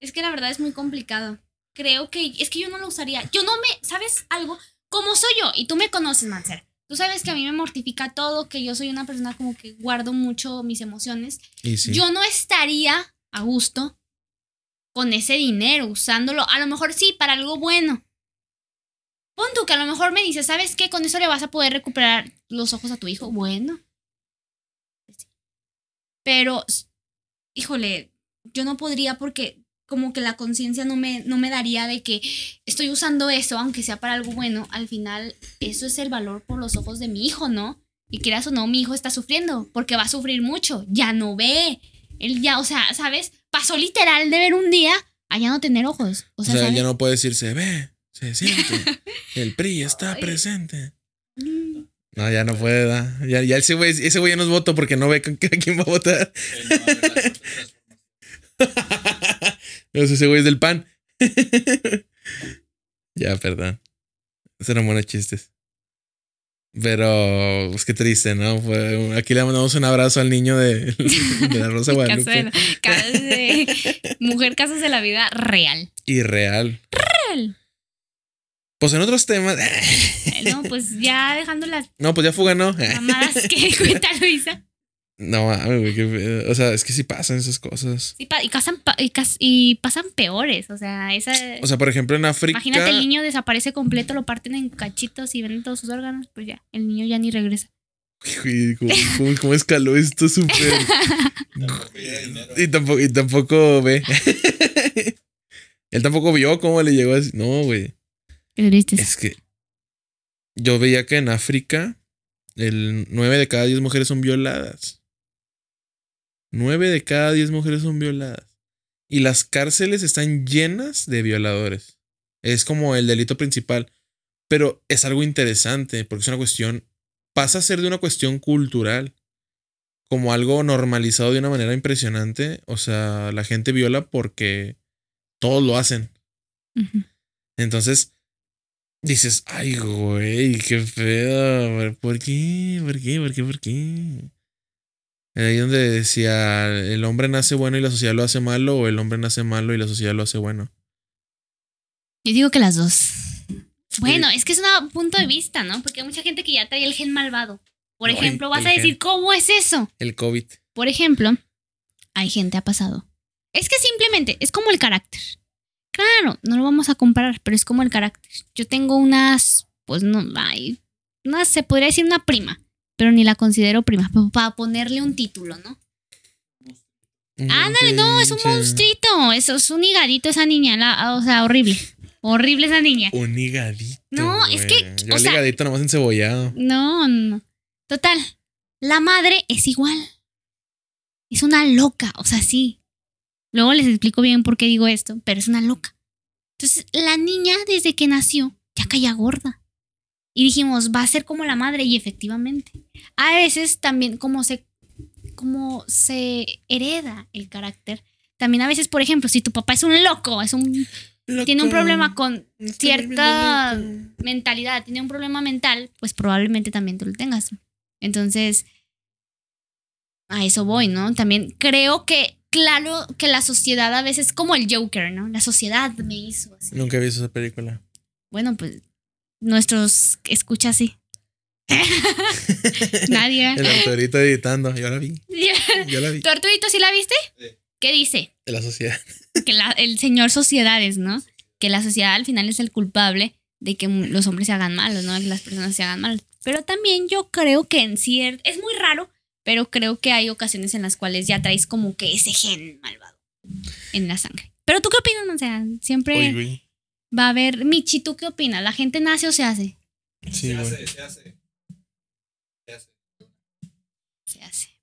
Es que la verdad es muy complicado. Creo que es que yo no lo usaría. Yo no me, ¿sabes algo? Como soy yo, y tú me conoces, Mancer. Tú sabes que a mí me mortifica todo, que yo soy una persona como que guardo mucho mis emociones. Y sí. Yo no estaría a gusto con ese dinero, usándolo. A lo mejor sí, para algo bueno. Pon tú que a lo mejor me dices, ¿sabes qué? Con eso le vas a poder recuperar los ojos a tu hijo. Bueno. Pero, híjole, yo no podría porque como que la conciencia no me, no me daría de que estoy usando eso, aunque sea para algo bueno, al final eso es el valor por los ojos de mi hijo, ¿no? Y quieras o no, mi hijo está sufriendo, porque va a sufrir mucho, ya no ve. Él ya, o sea, ¿sabes? Pasó literal de ver un día a ya no tener ojos. O O sea, ya no puede decir se ve, se [LAUGHS] siente. El PRI está Ay. presente. Mm. No, ya no puede, ¿da? Ya, ya ese güey, ese güey ya no es voto porque no ve con- a [LAUGHS] quién va a votar. [LAUGHS] Entonces ese güey es del pan. [LAUGHS] ya, perdón. Esos eran buenos chistes. Pero, pues qué triste, ¿no? Fue- aquí le mandamos un abrazo al niño de, [LAUGHS] de la Rosa [LAUGHS] Guadalupe. caso de- mujer casos de la vida real. Irreal. Real. Pues en otros temas. Eh, No, pues ya dejando las No, pues ya fuga, ¿no? mamadas que cuenta Luisa. No mames, güey. O sea, es que sí pasan esas cosas. Sí, pa- y, casan pa- y, y pasan peores. O sea, esa. O sea, por ejemplo, en África. imagínate, el niño desaparece completo, lo parten en cachitos y venden todos sus órganos. Pues ya, el niño ya ni regresa. Güey, ¿cómo, cómo- cómo escaló esto súper? [LAUGHS] Y, tampoco, y tampoco ve. Él tampoco vio cómo le llegó así. No, güey. Es que yo veía que en África el 9 de cada 10 mujeres son violadas. 9 de cada 10 mujeres son violadas. Y las cárceles están llenas de violadores. Es como el delito principal. Pero es algo interesante porque es una cuestión, pasa a ser de una cuestión cultural. Como algo normalizado de una manera impresionante. O sea, la gente viola porque todos lo hacen. Entonces, dices, ay, güey, qué feo. ¿Por qué? ¿Por qué? ¿Por qué? ¿Por qué? Ahí donde decía, el hombre nace bueno y la sociedad lo hace malo, o el hombre nace malo y la sociedad lo hace bueno. Yo digo que las dos. Bueno, es que es un punto de vista, ¿no? Porque hay mucha gente que ya trae el gen malvado. Por ejemplo, vas el a decir, gen. ¿cómo es eso? El COVID. Por ejemplo, hay gente ha pasado. Es que simplemente es como el carácter. Claro, no lo vamos a comparar, pero es como el carácter. Yo tengo unas, pues no, hay, una, se podría decir una prima, pero ni la considero prima, para ponerle un título, ¿no? Ándale, no, es un monstruito, eso es un higadito esa niña, la- o sea, horrible, horrible esa niña. Un higadito. No, es que. Yo o el sea- higadito nomás encebollado. No, no. Total, la madre es igual. Es una loca, o sea, sí. Luego les explico bien por qué digo esto, pero es una loca. Entonces, la niña desde que nació ya caía gorda. Y dijimos, va a ser como la madre y efectivamente. A veces también como se como se hereda el carácter. También a veces, por ejemplo, si tu papá es un loco, es un tiene un problema con estoy cierta mentalidad, tiene un problema mental, pues probablemente también tú lo tengas. Entonces, a eso voy, ¿no? También creo que, claro, que la sociedad a veces, como el Joker, ¿no? La sociedad me hizo así. Nunca he visto esa película. Bueno, pues nuestros escucha así. [LAUGHS] Nadie. El autorito editando. Yo la vi. [LAUGHS] Yo la vi. ¿Tu Arturito sí la viste? Sí. ¿Qué dice? De la sociedad. [LAUGHS] que la- el señor sociedades, ¿no? Que la sociedad al final es el culpable de que los hombres se hagan malos, ¿no? De que las personas se hagan mal. Pero también yo creo que en cierto, es muy raro, pero creo que hay ocasiones en las cuales ya traes como que ese gen malvado en la sangre. Pero tú qué opinas, o sea, siempre Uy, va a haber, Michi, ¿tú qué opinas? ¿La gente nace o se hace? Sí, se hace, se hace.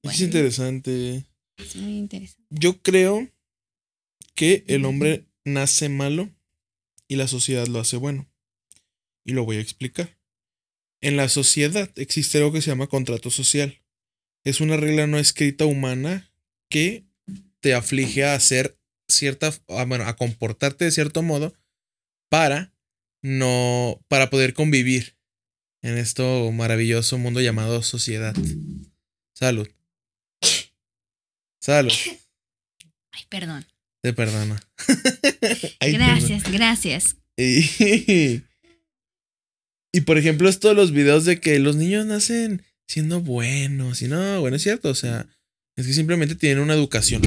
Hace. Es interesante. es muy interesante. Yo creo que el hombre nace malo y la sociedad lo hace bueno. Y lo voy a explicar. En la sociedad existe algo que se llama contrato social. Es una regla no escrita humana que te aflige a hacer cierta, a, bueno, a comportarte de cierto modo para no, para poder convivir en esto maravilloso mundo llamado sociedad. Salud. Salud. Ay, perdón. Te perdono. [LAUGHS] Ay, Gracias, gracias. Y, [LAUGHS] y por ejemplo, esto de los videos de que los niños nacen siendo buenos. Y no, bueno, es cierto. O sea, es que simplemente tienen una educación.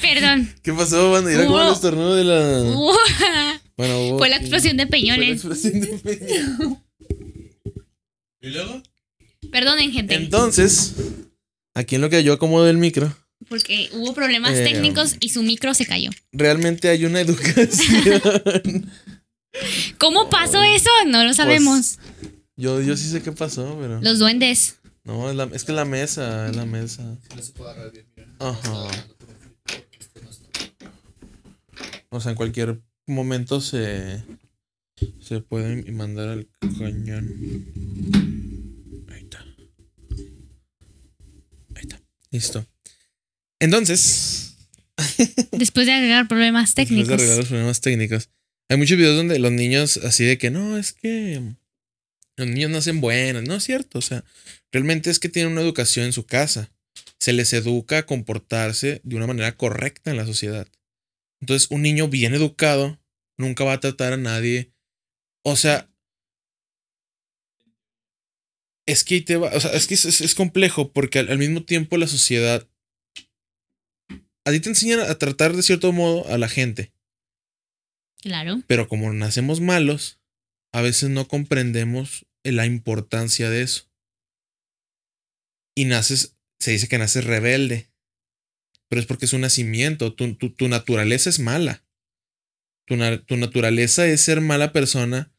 Perdón. [LAUGHS] ¿Qué pasó, banda? Era como el estornudo de la. Bueno, fue la explosión de Fue la peñones. explosión de peñones. ¿Y luego? Perdonen, gente. Entonces, aquí en lo que yo acomodo el micro, porque hubo problemas Eh, técnicos y su micro se cayó. Realmente hay una [LAUGHS] educación. ¿Cómo pasó eso? No lo sabemos. yo, yo sí sé qué pasó, pero. Los duendes. No, es, la, es que es la mesa, es la mesa. No se puede agarrar bien, mira. Ajá. Este. O sea, en cualquier momento se. Se puede mandar al cañón. Listo. Entonces. [LAUGHS] Después de agregar problemas Después técnicos. de arreglar los problemas técnicos. Hay muchos videos donde los niños así de que no, es que los niños nacen buenos. No es cierto. O sea, realmente es que tienen una educación en su casa. Se les educa a comportarse de una manera correcta en la sociedad. Entonces, un niño bien educado nunca va a tratar a nadie. O sea, es que te va, o sea, es que es, es- es complejo porque al, al mismo tiempo la sociedad a ti te enseñan a tratar de cierto modo a la gente. Claro. Pero como nacemos malos, a veces no comprendemos la importancia de eso. Y naces, se dice que naces rebelde. Pero es porque es un nacimiento. Tu, tu- tu naturaleza es mala. Tu, tu naturaleza es ser mala persona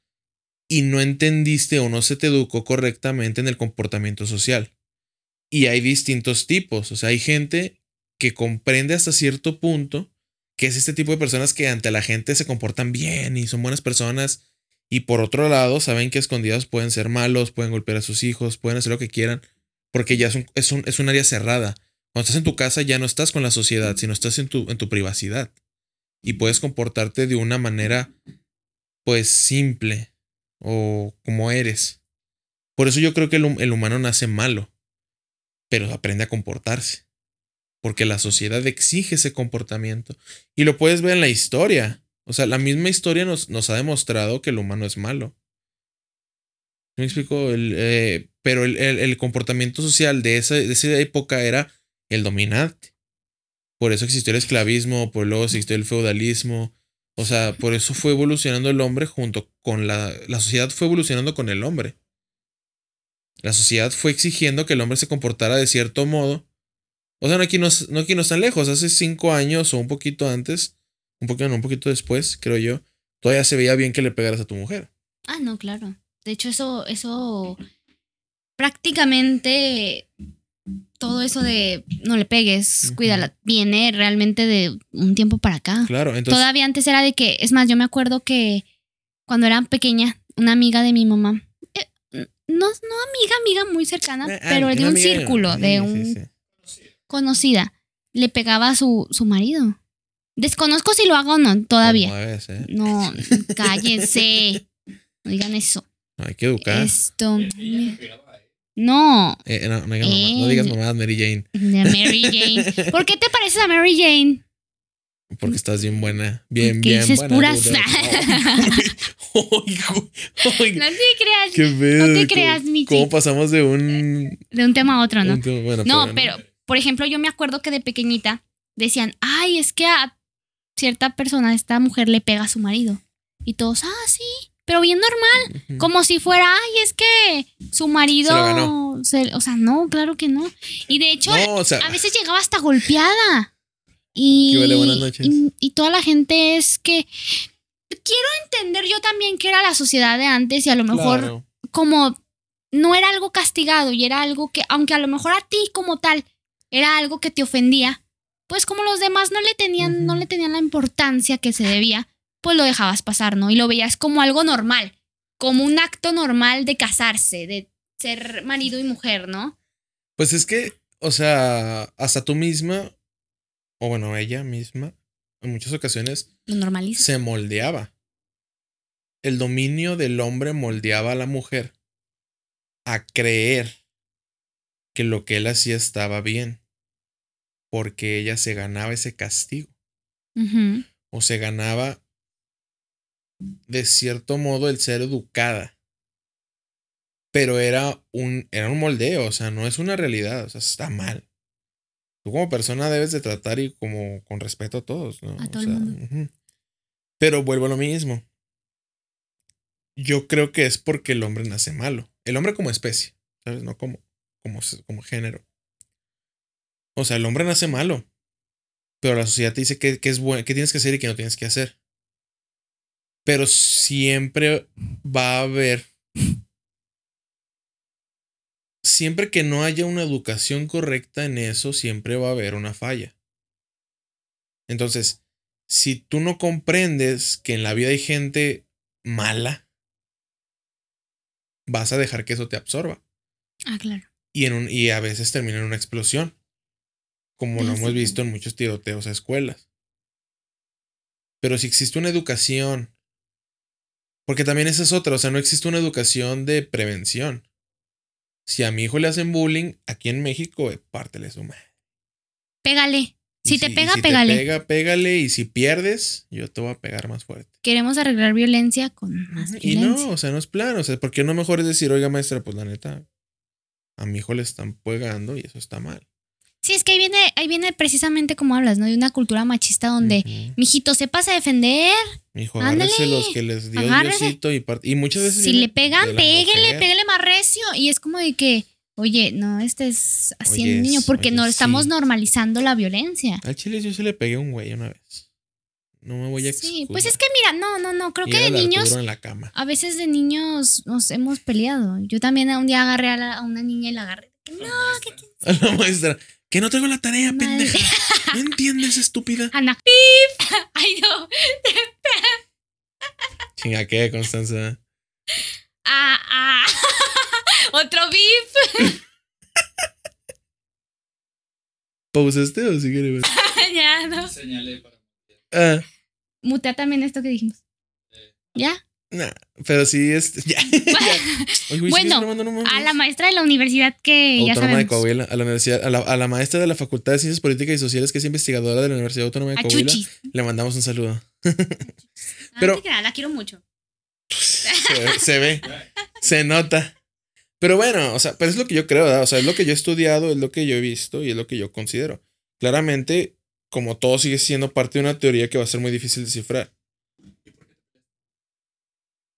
y no entendiste o no se te educó correctamente en el comportamiento social. Y hay distintos tipos. O sea, hay gente que comprende hasta cierto punto que es este tipo de personas que ante la gente se comportan bien y son buenas personas. Y por otro lado, saben que escondidas pueden ser malos, pueden golpear a sus hijos, pueden hacer lo que quieran, porque ya es un, es un, es un área cerrada. Cuando estás en tu casa ya no estás con la sociedad, sino estás en tu, en tu privacidad. Y puedes comportarte de una manera, pues, simple o como eres. Por eso yo creo que el, hum- el humano nace malo, pero aprende a comportarse. Porque la sociedad exige ese comportamiento. Y lo puedes ver en la historia. O sea, la misma historia nos, nos ha demostrado que el humano es malo. ¿Me explico? El, eh, pero el, el- el comportamiento social de esa, de esa época era el dominante. Por eso existió el esclavismo, por luego existió el feudalismo. O sea, por eso fue evolucionando el hombre junto con la... La sociedad fue evolucionando con el hombre. La sociedad fue exigiendo que el hombre se comportara de cierto modo. O sea, no aquí no, no aquí no están lejos. Hace cinco años o un poquito antes, un poquito, un poquito después, creo yo, todavía se veía bien que le pegaras a tu mujer. Ah, no, claro. De hecho, eso, eso prácticamente todo eso de no le pegues, Ujú. cuídala, viene realmente de un tiempo para acá. Claro, entonces. Todavía antes era de que, es más, yo me acuerdo que cuando era pequeña, una amiga de mi mamá, eh, no, no amiga, amiga muy cercana, Eh, pero de un círculo, de un sí. conocida, le pegaba a su, su marido. Desconozco si lo hago o no, todavía. Ser. No, [LAUGHS] cállense. No digan eso. Hay que educar. Esto. Ella ¿eh? No, Eh, no, no digas mamá- no Eh. digas mamadas, Mary Jane, de Mary Jane. [LAUGHS] ¿Por qué te pareces a Mary Jane? porque estás bien buena. Bien, bien dices buena. puras- [LAUGHS] ay, No te creas qué pedo. no te ¿Cómo- creas, Michi. ¿Cómo pasamos de un. de un tema a otro, ¿no? tema- bueno, No, pero, por ejemplo, yo me acuerdo que de pequeñita decían, ay, es que a cierta persona, esta mujer le pega a su marido. Y todos, ah, sí, pero bien normal, como si fuera, ay, es que su marido... Se lo ganó. se- o sea, no, claro que no. Y de hecho, No, o sea. a veces llegaba hasta golpeada. Y. Buenas noches. y, y toda la gente es que... Quiero entender yo también que era la sociedad de antes y a lo mejor claro. como no era algo castigado y era algo que, aunque a lo mejor a ti como tal era algo que te ofendía, pues como los demás no le tenían, no le tenían la importancia que se debía, pues lo dejabas pasar, ¿no? Y lo veías como algo normal, como un acto normal de casarse, de ser marido y mujer, ¿no? Pues es que, o sea, hasta tú misma, o bueno, ella misma, en muchas ocasiones Lo se moldeaba. El dominio del hombre moldeaba a la mujer a creer que lo que él hacía estaba bien, porque ella se ganaba ese castigo, o se ganaba de cierto modo el ser educada. Pero era un, era un moldeo, o sea, no es una realidad, o sea, está mal. Tú como persona debes de tratar y como con respeto a todos, ¿no? A O el sea. Pero vuelvo a lo mismo. Yo creo que es porque el hombre nace malo. El hombre como especie, ¿sabes? No como, como, como género. O sea, el hombre nace malo. Pero la sociedad te dice que, que es bueno, que tienes que hacer y que no tienes que hacer. Pero siempre va a haber. Siempre que no haya una educación correcta en eso, siempre va a haber una falla. Entonces, si tú no comprendes que en la vida hay gente mala, vas a dejar que eso te absorba. Ah, claro. Y, en un, y a veces termina en una explosión. Como lo hemos sí. visto en muchos tiroteos a escuelas. Pero si existe una educación. Porque también esa es otra. O sea, no existe una educación de prevención. Si a mi hijo le hacen bullying, aquí en México, eh, pártele su madre. Pégale. Y Si te y pega, si pégale. Te pega, pégale. Y si pierdes, yo te voy a pegar más fuerte. Queremos arreglar violencia con más Y violencia. no, o sea, no es plan. O sea, ¿por qué no mejor es decir, oiga, maestra, pues la neta, a mi hijo le están pegando y eso está mal? Sí, es que ahí viene, ahí viene precisamente como hablas, ¿no? De una cultura machista donde, Ujú. mijito, sepas a defender. Hijo, agárrese los que les dio. Diosito y, y muchas veces. Si le pegan, mujer. péguele más recio. Y es como de que, oye, no estés haciendo niño, porque no estamos sí. normalizando la violencia. Al chile yo se le pegué a un güey una vez. No me voy a Sí, excusar. pues es que mira, no, no, no, creo Y que de niños, Arturo en la cama. a veces de niños nos hemos peleado. Yo también un día agarré a, la- a una niña y la agarré. No, ¿qué A la maestra. Que no traigo la tarea, Madre. pendeja. [LAUGHS] ¿No entiendes, estúpida? Ana, ¡pif! [LAUGHS] Ay, no. [LAUGHS] Chinga, ¿qué, Constanza? Ah, ah. Otro beef. ¿Pausaste o sigue? güey? ya, no. Señalé para. Ah, Mutea también esto que dijimos. ¿Ya? Nah, pero sí es. [LAUGHS] Ya. ya. Oye, güey, ¿sigues Bueno? No. A la maestra de la universidad que ya Autónoma de. Coahuila, a la universidad, a la, a la maestra de la Facultad de Ciencias Políticas y Sociales, que es investigadora de la Universidad Autónoma de A Coahuila, Chuchi. le mandamos un saludo. [LAUGHS] Pero- la quiero mucho. Se, se ve, se nota. Pero bueno, o sea, pero es lo que yo creo, ¿verdad? O sea, es lo que yo he estudiado, es lo que yo he visto y es lo que yo considero. Claramente, como todo sigue siendo parte de una teoría que va a ser muy difícil de cifrar.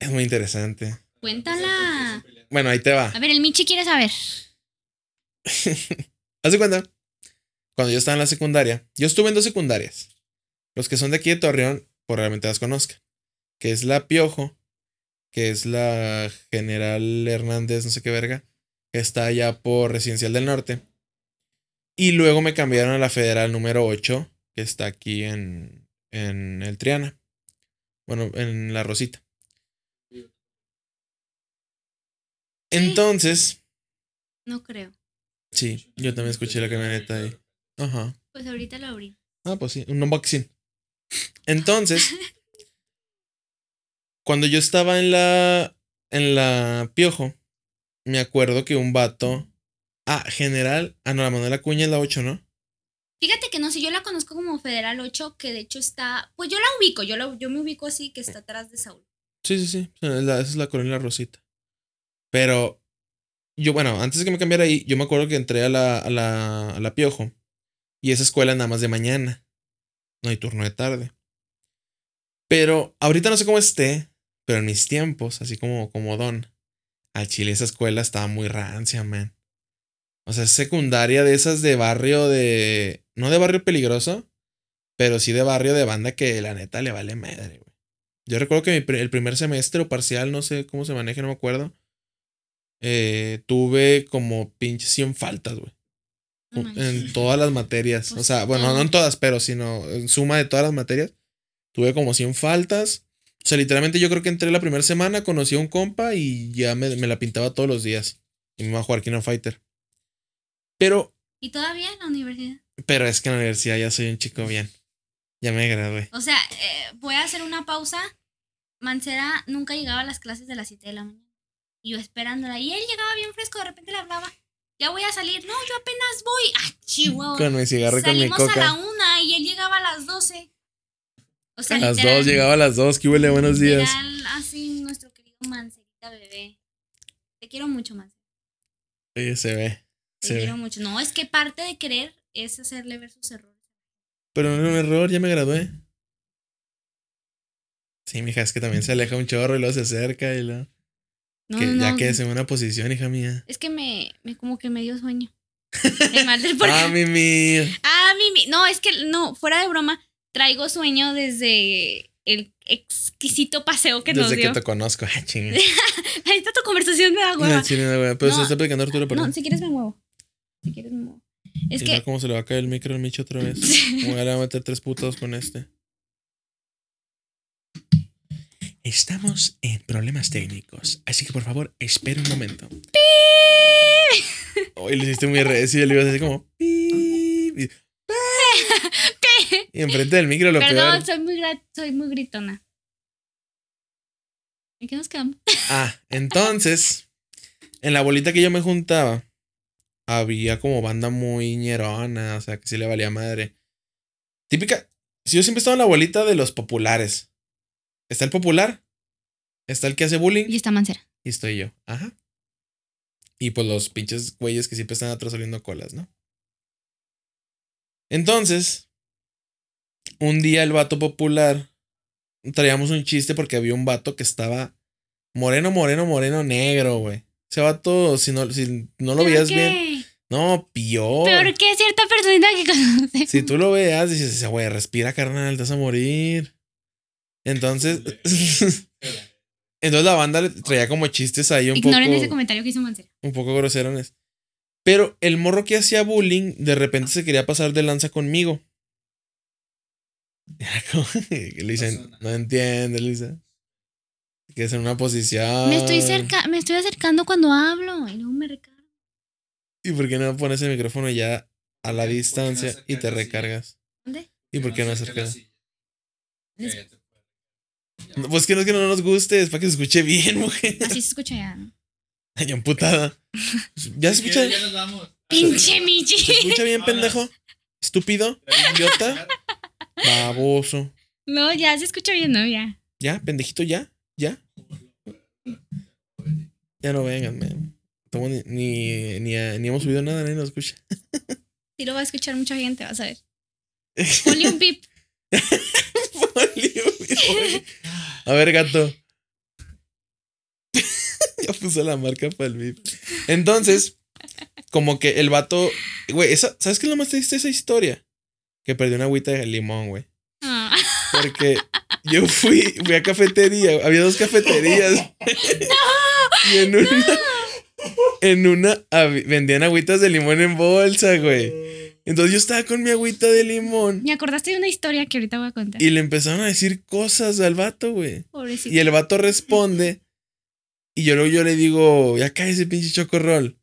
Es muy interesante. Cuéntala. Bueno, ahí te va. A ver, el Michi quiere saber. [LAUGHS] Haz de cuenta, cuando yo estaba en la secundaria, yo estuve en dos secundarias. Los que son de aquí de Torreón, probablemente las conozcan. Que es la Piojo, que es la General Hernández, no sé qué verga, que está allá por Residencial del Norte. Y luego me cambiaron a la Federal número 8, que está aquí en, en el Triana. Bueno, en la Rosita. Entonces, No creo. sí, yo también escuché la camioneta ahí. Ajá. Pues ahorita lo abrí. Ah, pues sí, un unboxing. Entonces, [LAUGHS] cuando yo estaba en la en la Piojo, me acuerdo que un vato ah, general, ah no, la Manuela Acuña es la 8, ¿no? Fíjate que no, si yo la conozco como Federal 8, que de hecho está. Pues yo la ubico, yo, la, yo me ubico así, que está atrás de Saúl. Sí, sí, sí, es la- esa es la colonia Rosita. Pero yo, bueno, antes de que me cambiara ahí, yo me acuerdo que entré a la, a la, a la Piojo y esa escuela nada más de mañana. No hay turno de tarde. Pero ahorita no sé cómo esté, pero en mis tiempos, así como, como don, al Chile esa escuela estaba muy rancia, man. O sea, secundaria de esas de barrio de... No de barrio peligroso, pero sí de barrio de banda que la neta le vale madre, güey. Yo recuerdo que mi el primer semestre o parcial, no sé cómo se maneja, no me acuerdo. Eh, tuve como pinche 100 faltas, güey. No. En todas las materias. Pues o sea, bueno, no en todas, pero sino en suma de todas las materias. Tuve como 100 faltas. O sea, literalmente yo creo que entré la primera semana, conocí a un compa y ya me, me la pintaba todos los días. Y me iba a jugar King of Fighter. Pero, ¿Y todavía en la universidad? pero es que en la universidad ya soy un chico bien. Ya me gradué. O sea, eh, voy a hacer una pausa. Mancera nunca llegaba a las clases de las 7 de la mañana. Y yo esperándola. Y él llegaba bien fresco, de repente le hablaba. Ya voy a salir. No, yo apenas voy. Ah, chihuahua. Con mi cigarro y con mi Salimos a la coca. una y él llegaba a las 12. O sea, A las dos, llegaba a las dos. ¿Qué huele? Buenos días. literal, así nuestro querido Mancerita bebé. Te quiero mucho, Mancerita. Sí, se ve. Te Se quiero ve. mucho. No, es que parte de querer es hacerle ver sus errores. Pero no era un error, ya me gradué. Sí, mija, es que también se aleja un chorro y luego se acerca y luego. No, que no, ya quedes en una posición, hija mía. Es que me, me como que me dio sueño. El mal del. [LAUGHS] Ah, Mimi. Ah, Mimi. No, es que no, fuera de broma, traigo sueño desde el exquisito paseo que nos Desde dio. que te conozco. [LAUGHS] Ah, chinga. Ahorita tu conversación me da No, hueva. chile, güey. Pero se No. está platicando Arturo, perdón. No, si quieres me muevo. Si quieres me muevo. Es que cómo se le va a caer el micro al Micho otra vez. [LAUGHS] Voy a meter tres putos con este. Estamos en problemas técnicos, así que por favor, espere un momento. Hoy le hiciste muy recio y le ibas a decir como. [LAUGHS] Y, enfrente del micro lo Perdón, peor. soy muy, soy muy gritona. ¿En qué nos quedamos? Ah, entonces, en la bolita que yo me juntaba, había como banda muy ñerona, o sea, que sí le valía madre. Típica, si yo siempre estaba en la bolita de los populares. Está el popular, está el que hace bullying Y está mancera. y estoy yo. Ajá. Y pues los pinches güeyes que siempre están atrás saliendo colas, ¿no? Entonces, un día el vato popular traíamos un chiste porque había un vato que estaba moreno, moreno, moreno, negro, güey. Ese vato, si no, si no lo ¿Peor veías qué? bien, no, peor. ¿Peor que cierta personita que conoces? Si tú lo veas, dices, "Ese güey, respira, carnal, te vas a morir. Entonces, [LAUGHS] entonces la banda le traía como chistes ahí un Ignoren poco ese comentario que hizo Mancera. un poco groserones. Pero el morro que hacía bullying, de repente se quería pasar de lanza conmigo. [LAUGHS] Era como [LAUGHS] que le dicen, no entiende, Lisa. Que es en una posición. Me estoy cerca, me estoy acercando cuando hablo y luego me recargo. ¿Y por qué no pones el micrófono ya a la ¿Por qué no distancia y te recargas? ¿Dónde? ¿Y por qué no acercas? Pues. No, Pues que no es que no nos guste, es para que se escuche bien, [LAUGHS] mujer. Así se escucha ya. ¿no? Ay, amputada. ¿Ya [LAUGHS] se escucha? Ya nos vamos. Pinche Michi. ¿Se escucha bien, pendejo? ¿Estúpido? ¿Idiota? Baboso. No, ya se escucha bien, ¿no? Ya. ¿Ya? ¿Pendejito ya? ¿Ya? Ya no vengan, man. Ni, ni, ni, ni hemos subido nada, nadie nos escucha. [LAUGHS] Sí lo va a escuchar mucha gente, vas a ver. Ponle un pip. A ver, gato. [LAUGHS] ya puso la marca para el VIP. Entonces, como que el vato. Güey, esa, ¿sabes qué es lo más triste de esa historia? Que perdió una agüita de limón, güey. Ah. Porque yo fui, fui a cafetería. Había dos cafeterías. y en una. En una vendían agüitas de limón en bolsa, güey. Entonces yo estaba con mi agüita de limón. Me acordaste de una historia que ahorita voy a contar. Y le empezaron a decir cosas al vato, güey. Pobrecito. Y el vato responde. Y yo luego yo le digo, ya cae ese pinche chocorrol.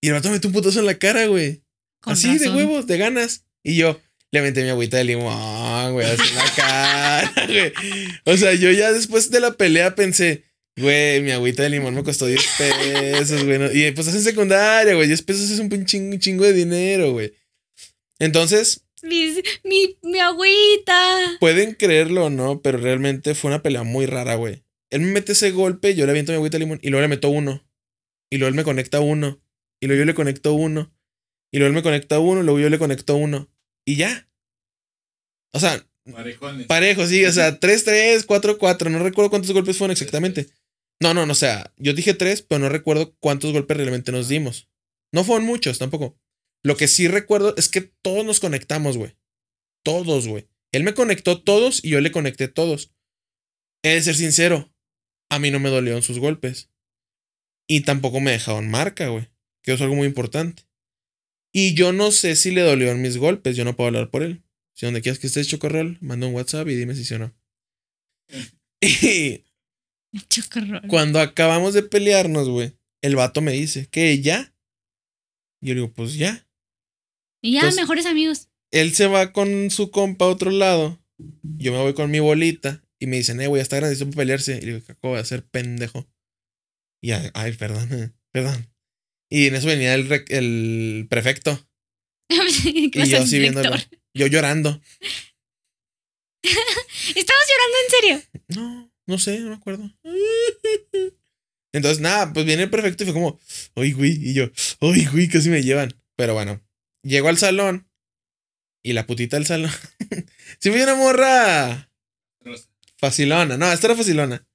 Y el vato me metió un putazo en la cara, güey. Con Así de huevos, de ganas. Y yo le aventé mi agüita de limón, güey, así en la [LAUGHS] cara, güey. O sea, yo ya después de la pelea pensé, güey, mi agüita de limón me costó 10 pesos, güey. ¿no? Y pues es en secundaria, güey. 10 pesos es un chingo, chingo de dinero, güey. Entonces, Mis- mi, mi agüita. pueden creerlo o no, pero realmente fue una pelea muy rara, güey. Él me mete ese golpe, yo le aviento mi agüita de limón y luego le meto uno. Y luego él me conecta uno. Y luego yo le conecto uno. Y luego él me conecta uno, luego yo le conecto uno. Y ya. O sea, Parejones. parejo, sí, o sea, [LAUGHS] 3-3, 4-4. No recuerdo cuántos golpes fueron exactamente. No, no, no, o sea, yo dije 3, pero no recuerdo cuántos golpes realmente nos dimos. No fueron muchos tampoco. Lo que sí recuerdo es que todos nos conectamos, güey. Todos, güey. Él me conectó todos y yo le conecté todos. He de ser sincero, a mí no me dolieron sus golpes. Y tampoco me dejaron marca, güey. Que es algo muy importante. Y yo no sé si le dolieron mis golpes, yo no puedo hablar por él. Si donde quieras que estés chocorrol, manda un WhatsApp y dime si sí o no. [LAUGHS] Y Chocorrol. cuando acabamos de pelearnos, güey, el vato me dice, ¿qué? ¿Ya? Y yo le digo, pues ya. Y ya, Entonces- mejores amigos. Él se va con su compa a otro lado. Yo me voy con mi bolita. Y me dicen, eh, güey, está grande, para pelearse. Y le digo, ¿qué acabo de hacer, pendejo? Y ya, ay, perdón, eh, perdón. Y en eso venía el, el prefecto. [LAUGHS] y Y yo así viéndolo. Yo llorando. [LAUGHS] ¿Estabas llorando en serio? No, no sé, no me acuerdo. [LAUGHS] Entonces, nada, pues viene el prefecto y fue como, uy, güey. Y yo, uy, güey, casi me llevan. Pero bueno, llego al salón y la putita del salón. [LAUGHS] sí, fue una morra facilona. No, esta era facilona.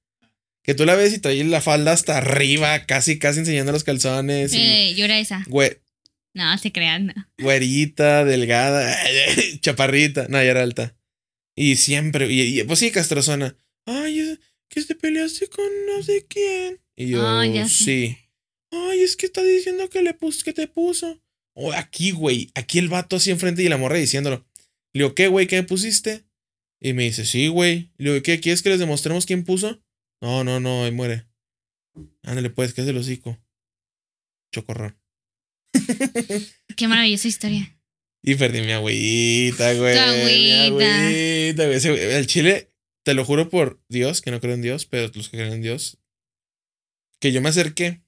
Que tú la ves y trae la falda hasta arriba, casi, casi enseñando los calzones. y- Eh, yo era esa. No, se crean. no. güerita, delgada, [LAUGHS] chaparrita. No, ya era alta. Y siempre, y, y, pues sí, castrozona. Ay, es que te peleaste con no sé quién. Y yo, Ah, sí. Ay, es que está diciendo que le pus, que te puso. O aquí, güey, aquí el vato así enfrente y la morra diciéndolo. Le digo, ¿qué, güey? ¿Qué me pusiste? Y me dice, sí, güey. Le digo, ¿qué? ¿Quieres que les demostremos quién puso? No, no, no, ahí muere. Ándale, pues, que es el hocico. Chocorrón. Qué maravillosa historia. Y perdí mi agüita, güey. Tu Mi agüita. agüita, güey. Ese- El chile, te lo juro por Dios, que no creo en Dios, pero los que creen en Dios, que yo me acerqué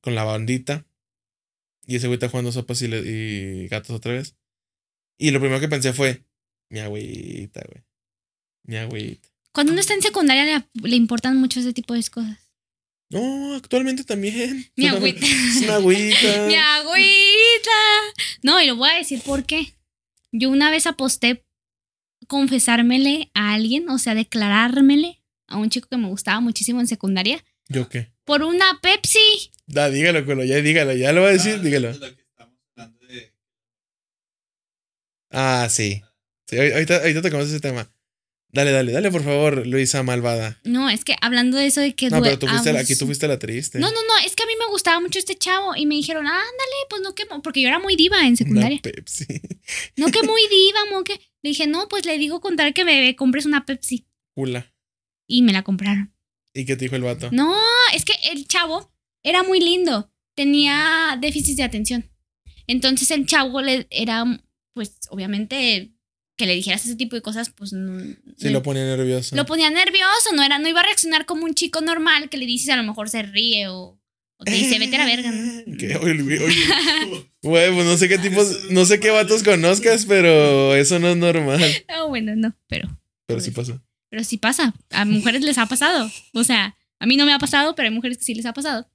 con la bandita y ese güey está jugando sopas y, le- y gatos otra vez. Y lo primero que pensé fue, mi agüita, güey. Mi agüita. Cuando uno está en secundaria le, le importan mucho ese tipo de cosas. No, actualmente también. Mi agüita. [LAUGHS] Es una agüita. [LAUGHS] Mi agüita. No, y lo voy a decir por qué. Yo una vez aposté confesármele a alguien, o sea, declarármele a un chico que me gustaba muchísimo en secundaria ¿Yo qué? por una Pepsi. Da, dígalo, culo, ya dígalo, ya lo voy a decir, Ah, dígalo. es lo que estamos hablando de- Ah, sí. Sí, ahor- ahorita, ahorita tocamos ese tema. Dale, dale, dale, por favor, Luisa Malvada. No, es que hablando de eso de que No, pero tú fuiste la, aquí tú fuiste la triste. No, no, no, es que a mí me gustaba mucho este chavo y me dijeron, ándale, pues no que, mo-", porque yo era muy diva en secundaria. Una Pepsi. No que muy [LAUGHS] diva, mo que. Le dije, no, pues le digo contar que me compres una Pepsi. Cula. Y me la compraron. ¿Y qué te dijo el vato? No, es que el chavo era muy lindo. Tenía déficit de atención. Entonces el chavo le era, pues, obviamente, que le dijeras ese tipo de cosas, pues no. Sí, no- lo ponía nervioso. lo ponía nervioso, no era, no iba a reaccionar como un chico normal que le dices a lo mejor se ríe o, o te dice vete a la verga, ¿no? [LAUGHS] ¿Qué? Oye, güey, oye. [LAUGHS] Güey, pues no sé qué tipos, no sé qué vatos conozcas, pero eso no es normal. No, [LAUGHS] bueno, no, pero, Pero sí pasó. pero sí pasa. A mujeres les ha pasado. O sea, a mí no me ha pasado, pero hay mujeres que sí les ha pasado.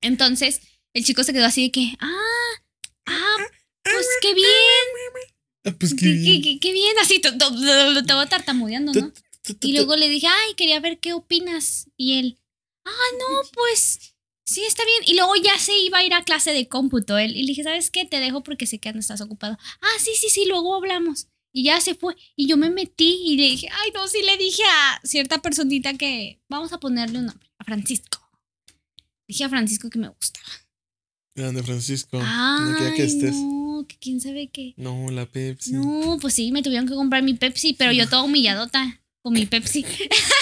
Entonces, el chico se quedó así de que, ah, ah, pues qué bien, Ah, pues qué, qué qué, bien. qué- qué bien, así to- todo tartamudeando, ¿no? Y luego le dije, ay, quería ver qué opinas. Y él, ah, no, pues sí, está bien. Y luego ya se iba a ir a clase de cómputo. Él, y le dije, ¿sabes qué? Te dejo porque sé que no estás ocupado. Ah, sí, sí, sí, luego hablamos. Y ya se fue. Y yo me metí y le dije, ay, no, sí le dije a cierta personita que vamos a ponerle un nombre, a Francisco. Dije a Francisco que me gustaba. Grande Francisco. Ay, que estés. no, que quién sabe qué. No, la Pepsi. No, pues sí, me tuvieron que comprar mi Pepsi, pero yo toda humilladota con mi Pepsi.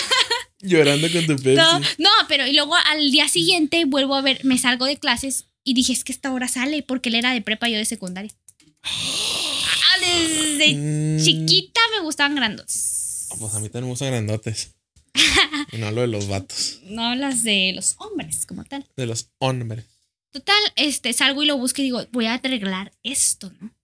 [LAUGHS] Llorando con tu [LAUGHS] Pepsi. No, no, pero y luego al día siguiente vuelvo a ver, me salgo de clases y dije, es que esta hora sale porque él era de prepa, yo de secundaria. Desde Mm. chiquita me gustaban grandotes. Pues a mí también me gustan grandotes. [LAUGHS] y no hablo de los vatos. No hablas de los hombres como tal. De los hombres. Total, este, salgo y lo busco y digo, voy a arreglar esto, ¿no?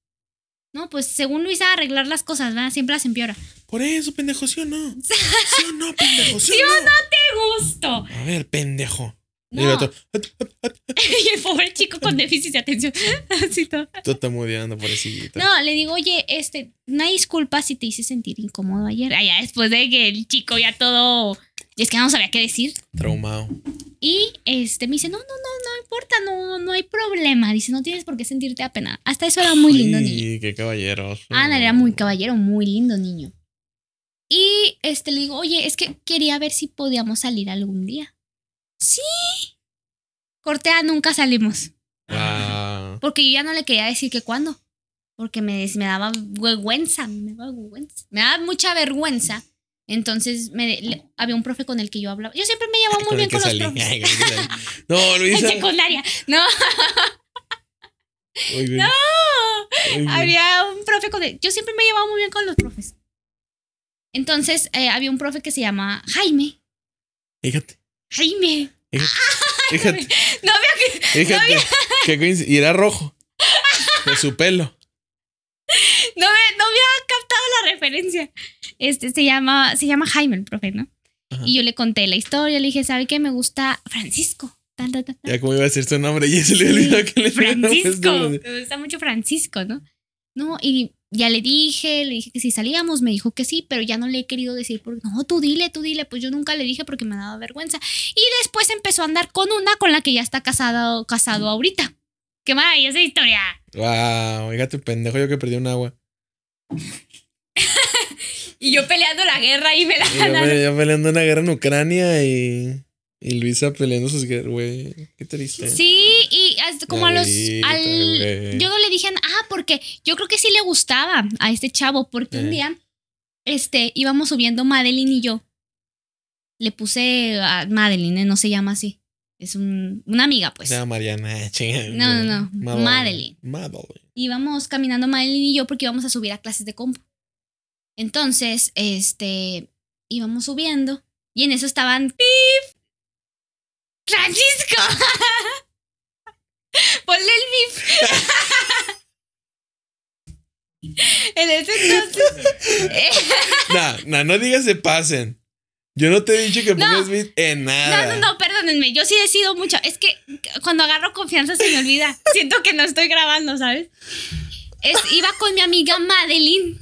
No, pues según Luisa, arreglar las cosas, ¿verdad? Siempre las empeora. Por eso, pendejo, ¿sí o no? [LAUGHS] ¿Sí o no, pendejo? ¿Sí, ¿Sí o no? ¡Qué gusto! A ver, pendejo. Y No. el otro, [LAUGHS] [LAUGHS] y el pobre chico con déficit de atención. [LAUGHS] Así todo. mudeando, pobrecito. No, le digo, oye, este, una disculpa si te hice sentir incómodo ayer. Allá después de que el chico ya todo. Y es que no sabía qué decir. Traumado. Y este me dice, no, no, no, no importa, no, no hay problema. Dice, no tienes por qué sentirte apenada. Hasta eso era muy lindo, niño. Ay, qué caballeroso. Ana era muy caballero, muy lindo niño. Y este le digo, oye, es que quería ver si podíamos salir algún día. Sí. Cortea, nunca salimos. Ah, Porque yo ya no le quería decir que cuándo. Porque me, me daba vergüenza. Me daba vergüenza. Me daba mucha vergüenza. Entonces me, le- había un profe con el que yo hablaba. Yo siempre me llevaba muy bien con los profes. Ay. No, [LAUGHS] En Luisa. secundaria. No, Ay, güey. no. Había un profe con el. Yo siempre me llevaba muy bien con los profes. Entonces eh, había un profe que se llama Jaime. Fíjate, Jaime. fíjate, [LAUGHS] No veo que. fíjate. Coinc- Y era rojo. De su pelo. No, me, no había captado la referencia. Este se llama, se llama Jaime, el profe, ¿no? Ajá. Y yo le conté la historia, le dije, ¿sabe qué? Me gusta Francisco. Tan, tan, tan. Ya como iba a decir su nombre y se le olvidó que le Francisco. Me gusta mucho Francisco, ¿no? No, y ya le dije, le dije que si salíamos, me dijo que sí, pero ya no le he querido decir, porque no, tú dile, tú dile, pues yo nunca le dije porque me daba vergüenza. Y después empezó a andar con una con la que ya está casado, casado ahorita. Qué maravillosa historia. Wow, fíjate, pendejo, yo que perdí un agua. [LAUGHS] Y yo peleando la guerra y me la yo, ganaron. pe- yo peleando una guerra en Ucrania y, y Luisa peleando sus güey. Qué triste. Sí, y hasta como a los. Al, güey. yo no le dije, ah, porque yo creo que sí le gustaba a este chavo, porque un Eh. día, este, íbamos subiendo Madeline y yo. Le puse a Madeline, eh, no se llama así. Es un, una amiga, pues. Llama Mariana, [LAUGHS] chinga. No, no, no. Madeline. Madeline. íbamos caminando Madeline y yo porque íbamos a subir a clases de compu. Entonces, este, íbamos subiendo y en eso estaban ¡Pip! ¡Francisco! [LAUGHS] Ponle el bip. [LAUGHS] en ese entonces. Nah, nah, no digas se pasen. Yo no te he dicho que No. pongas beat en no, nada. no, no, perdónenme. Yo sí decido mucho. Es que cuando agarro confianza se me olvida. Siento que no estoy grabando, ¿sabes? Es, iba con mi amiga Madeline.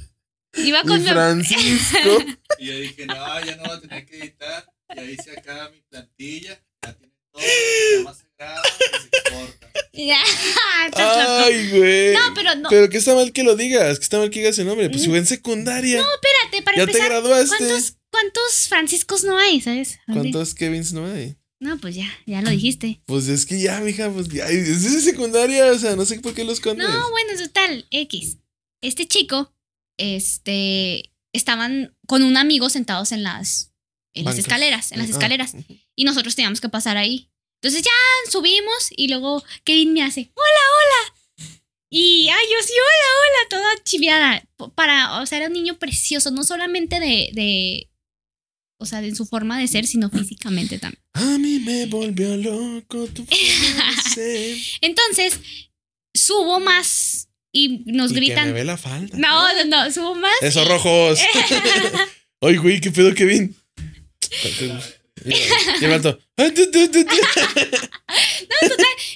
Iba con Mi mi Francisco. [LAUGHS] Y yo dije, no, ya no voy a tener que editar. Ya hice acá mi plantilla. [LAUGHS] Ya. Ay, güey. No, pero no. Pero que está mal que lo digas, que está mal que digas el nombre. Pues si fue en secundaria. Espérate, para ya te empezar, graduaste. ¿cuántos, ¿cuántos Franciscos no hay, sabes? ¿Cuántos Kevins no hay? No, pues ya, ya lo dijiste. Pues es que ya, mija, pues ya. Es de secundaria, o sea, no sé por qué los escondes. No, bueno, total, X. Este chico, este, estaban con un amigo sentados en las, en las escaleras, en las Ah. escaleras. Y nosotros teníamos que pasar ahí. Entonces ya subimos y luego Kevin me hace, hola, hola. Y ay, yo sí, hola, hola, toda chiviada. Para, o sea, era un niño precioso, no solamente de, de, o sea, de su forma de ser, sino físicamente también. A mí me volvió loco tu forma de [LAUGHS] ser. Entonces, subo más y nos Y que gritan. me ve la falda. No, no, no, subo más. Esos y- rojos. [LAUGHS] Ay, güey, qué pedo, Kevin.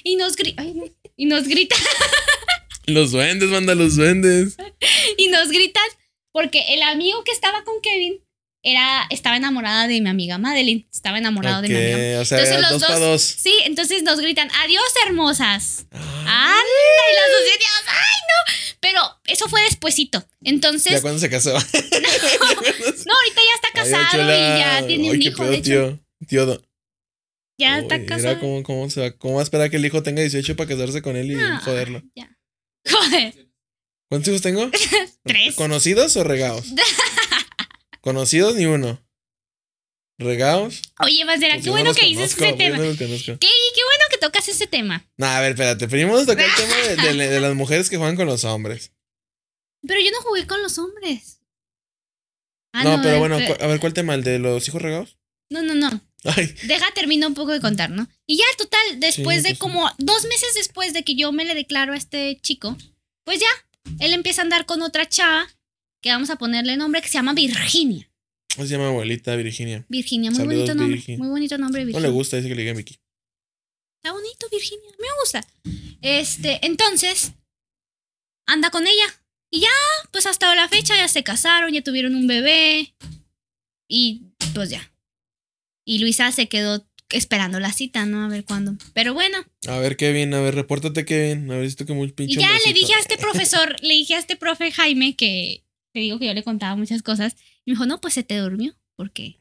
Y y nos, gri- ay, no. y nos gritan, Los duendes, manda los duendes. [LAUGHS] y nos gritan, porque el amigo que estaba con Kevin era, estaba enamorada de mi amiga Madeline. Estaba enamorado de mi amiga. O sea, Entonces los dos para dos- dos. Sí, entonces nos gritan, adiós hermosas. Anda, y las dos decíamos, ay no. Pero eso fue despuesito. ya Entonces, cuando se casó. [LAUGHS] no, ahorita ya está Ay, casado y ya tiene Ay, un qué hijo. pedo, De hecho, tío. Tío, ya Uy, está casado. cómo, cómo, se va, cómo va a esperar que el hijo tenga 18 para casarse con él y Ah, joderlo. Ya. [LAUGHS] Joder, ¿Cuántos hijos tengo? [LAUGHS] tres. ¿Conocidos o regados? Conocidos ni uno. ¿Regados? Oye, Pues qué no bueno que dices ese tema. no. ¿Qué? Qué bueno que tocas ese tema. Nah, a ver, espérate. Primero vamos a tocar el [LAUGHS] tema de, de- de las mujeres que juegan con los hombres. Pero yo no jugué con los hombres. Ah, no, pero bueno, pe- cu- a ver, ¿cuál tema? ¿El de los hijos regados? No, no, no. Ay, Deja, termino un poco de contar, ¿no? Y ya, total, después Sí, de sí. como dos meses después de que yo me le declaro a este chico, pues ya, él empieza a andar con otra chava, que vamos a ponerle nombre, que se llama Virginia. ¿cómo se llama abuelita Virginia? Virginia, muy Saludos, bonito nombre. Virgi. Muy bonito nombre, No Virginia. le gusta, dice que le diga Vicky. Está bonito, Virginia. Me gusta. Este, entonces, anda con ella. Y ya, pues hasta la fecha ya se casaron, ya tuvieron un bebé. Y pues ya. Y Luisa se quedó esperando la cita, ¿no? A ver cuándo. Pero bueno, A ver, Kevin, a ver, repórtate, Kevin. A ver, esto que muy pinche. y ya le dije a este profesor, le dije a este profe Jaime que te digo que yo le contaba muchas cosas. Y me dijo, no, pues se te durmió. porque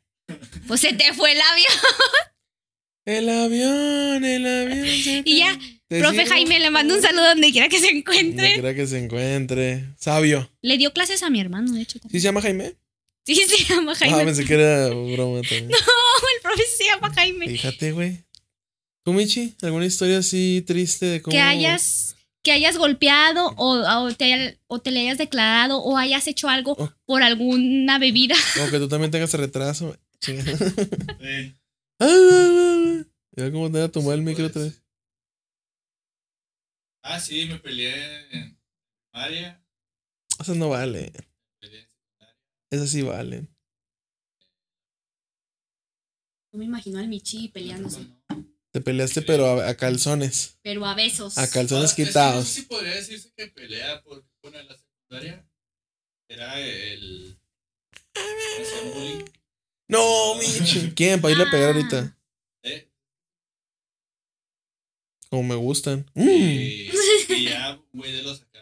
Pues se te fue el avión. [LAUGHS] El avión, el avión. se [LAUGHS] Y ya, profe Jaime, le mando un saludo donde quiera que se Donde encuentre. quiera que se encuentre. Sabio. Le dio clases a mi hermano, de hecho. ¿Sí se llama Jaime? Sí, [LAUGHS] se llama Jaime. Ah, pensé que era broma también. el profe se llama Jaime. Fíjate, güey. ¿Tú, Michi? ¿Alguna historia así triste de cómo. Que hayas que hayas golpeado o, o te, haya- o te le hayas declarado o hayas hecho algo Oh. por alguna bebida. [LAUGHS] O que tú también tengas retraso. [LAUGHS] Sí. Ya como te va a tomar el micro otra vez. Ah, sí, me peleé en María. Eso no vale. Peleé en secundaria. Esas sí valen. No me imagino al Michi peleándose. Te peleaste, pero a, a calzones. Pero a besos. A calzones Ah, es que quitados. No sé si podría decirse que pelea, porque bueno, en la secundaria era el. bullying. No, Michi. ¿Quién? Para irle a pegar Ah. ahorita. Eh, Como me gustan. Mm. y Y ya, güey de los acá,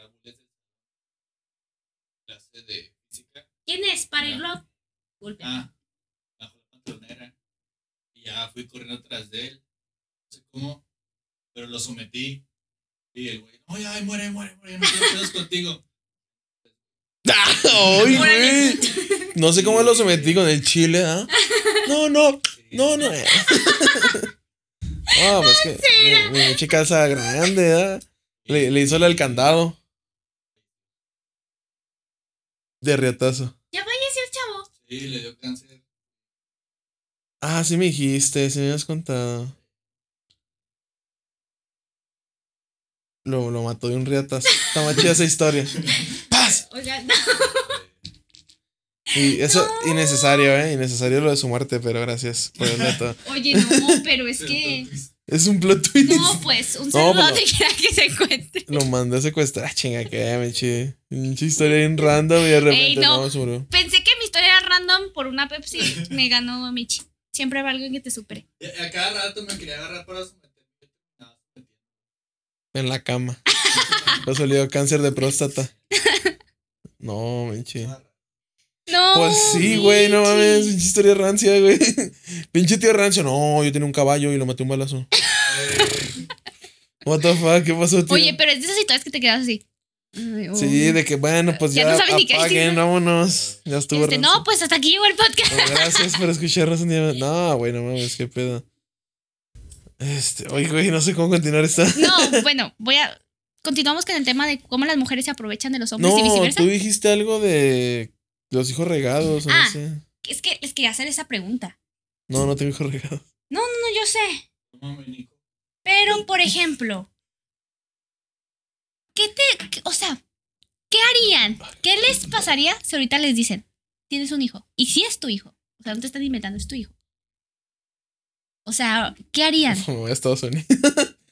clase de física. ¿Quién es? Para Ah. irlo. Golpe. Ah, bajo la pantalonera. Y ya fui corriendo atrás de él. No sé cómo, pero lo sometí. Y el güey, no, ya, ay, muere, muere, muere, no quiero pedos contigo. [LAUGHS] ¡Ay, güey! No sé cómo lo sometí con el chile, ¿ah? No, no, no, no. No, pues que [LAUGHS] mi, mi chica casa grande, ¿ah? Le, le hizo el candado. De riatazo. Ya falleció el chavo. Sí, le dio cáncer. Ah, sí me dijiste, sí me habías contado. Lo, lo mató de un riatazo. Está más chida esa historia. ¡Paz! Oiga, no. Y eso, innecesario, ¿eh? Innecesario lo de su muerte, pero gracias por el dato. Oye, no, pero es que. Es un plot twist. No, pues, un No, saludo pero- donde quiera que se encuentre. Lo mandé a secuestrar. Ah, Chinga, que me. Pinche historia bien random y de repente Ey, no. no. Pensé que mi historia era random por una Pepsi. Me ganó Michi. Siempre va alguien que te supere. A cada rato me quería agarrar para someterme. En la cama. Le salió cáncer de próstata. [LAUGHS] No, menche. No. Pues sí, güey, no mames. Pinche historia rancia, güey. Pinche tío rancio. No, yo tenía un caballo y lo maté un balazo. [LAUGHS] What the fuck, ¿qué pasó, tío? Oye, pero es de esas historias que te quedas así. Ay, oh. Sí, de que bueno, pues Ya ya, no sabes ni qué apaguen, vámonos. Ya estuvo Este, no, pues hasta aquí llegó el podcast. Pues gracias por escucharnos un día más. No, güey, no mames, qué pedo. Este, oye, güey, no sé cómo continuar esta. No, [LAUGHS] bueno, voy a. Continuamos con el tema de cómo las mujeres se aprovechan de los hombres y No, viceversa. tú dijiste algo de los hijos regados, o Ah. no sé. Es que les quería hacer esa pregunta. No, no tengo hijos regados. No, no, yo sé. no mames, Nico. Pero, por ejemplo, ¿qué te. qué- o sea, ¿qué harían? ¿Qué les pasaría si ahorita les dicen, tienes un hijo? Y si es tu hijo. O sea, no te están inventando, es tu hijo. O sea, ¿qué harían? [LAUGHS] Voy a Estados Unidos.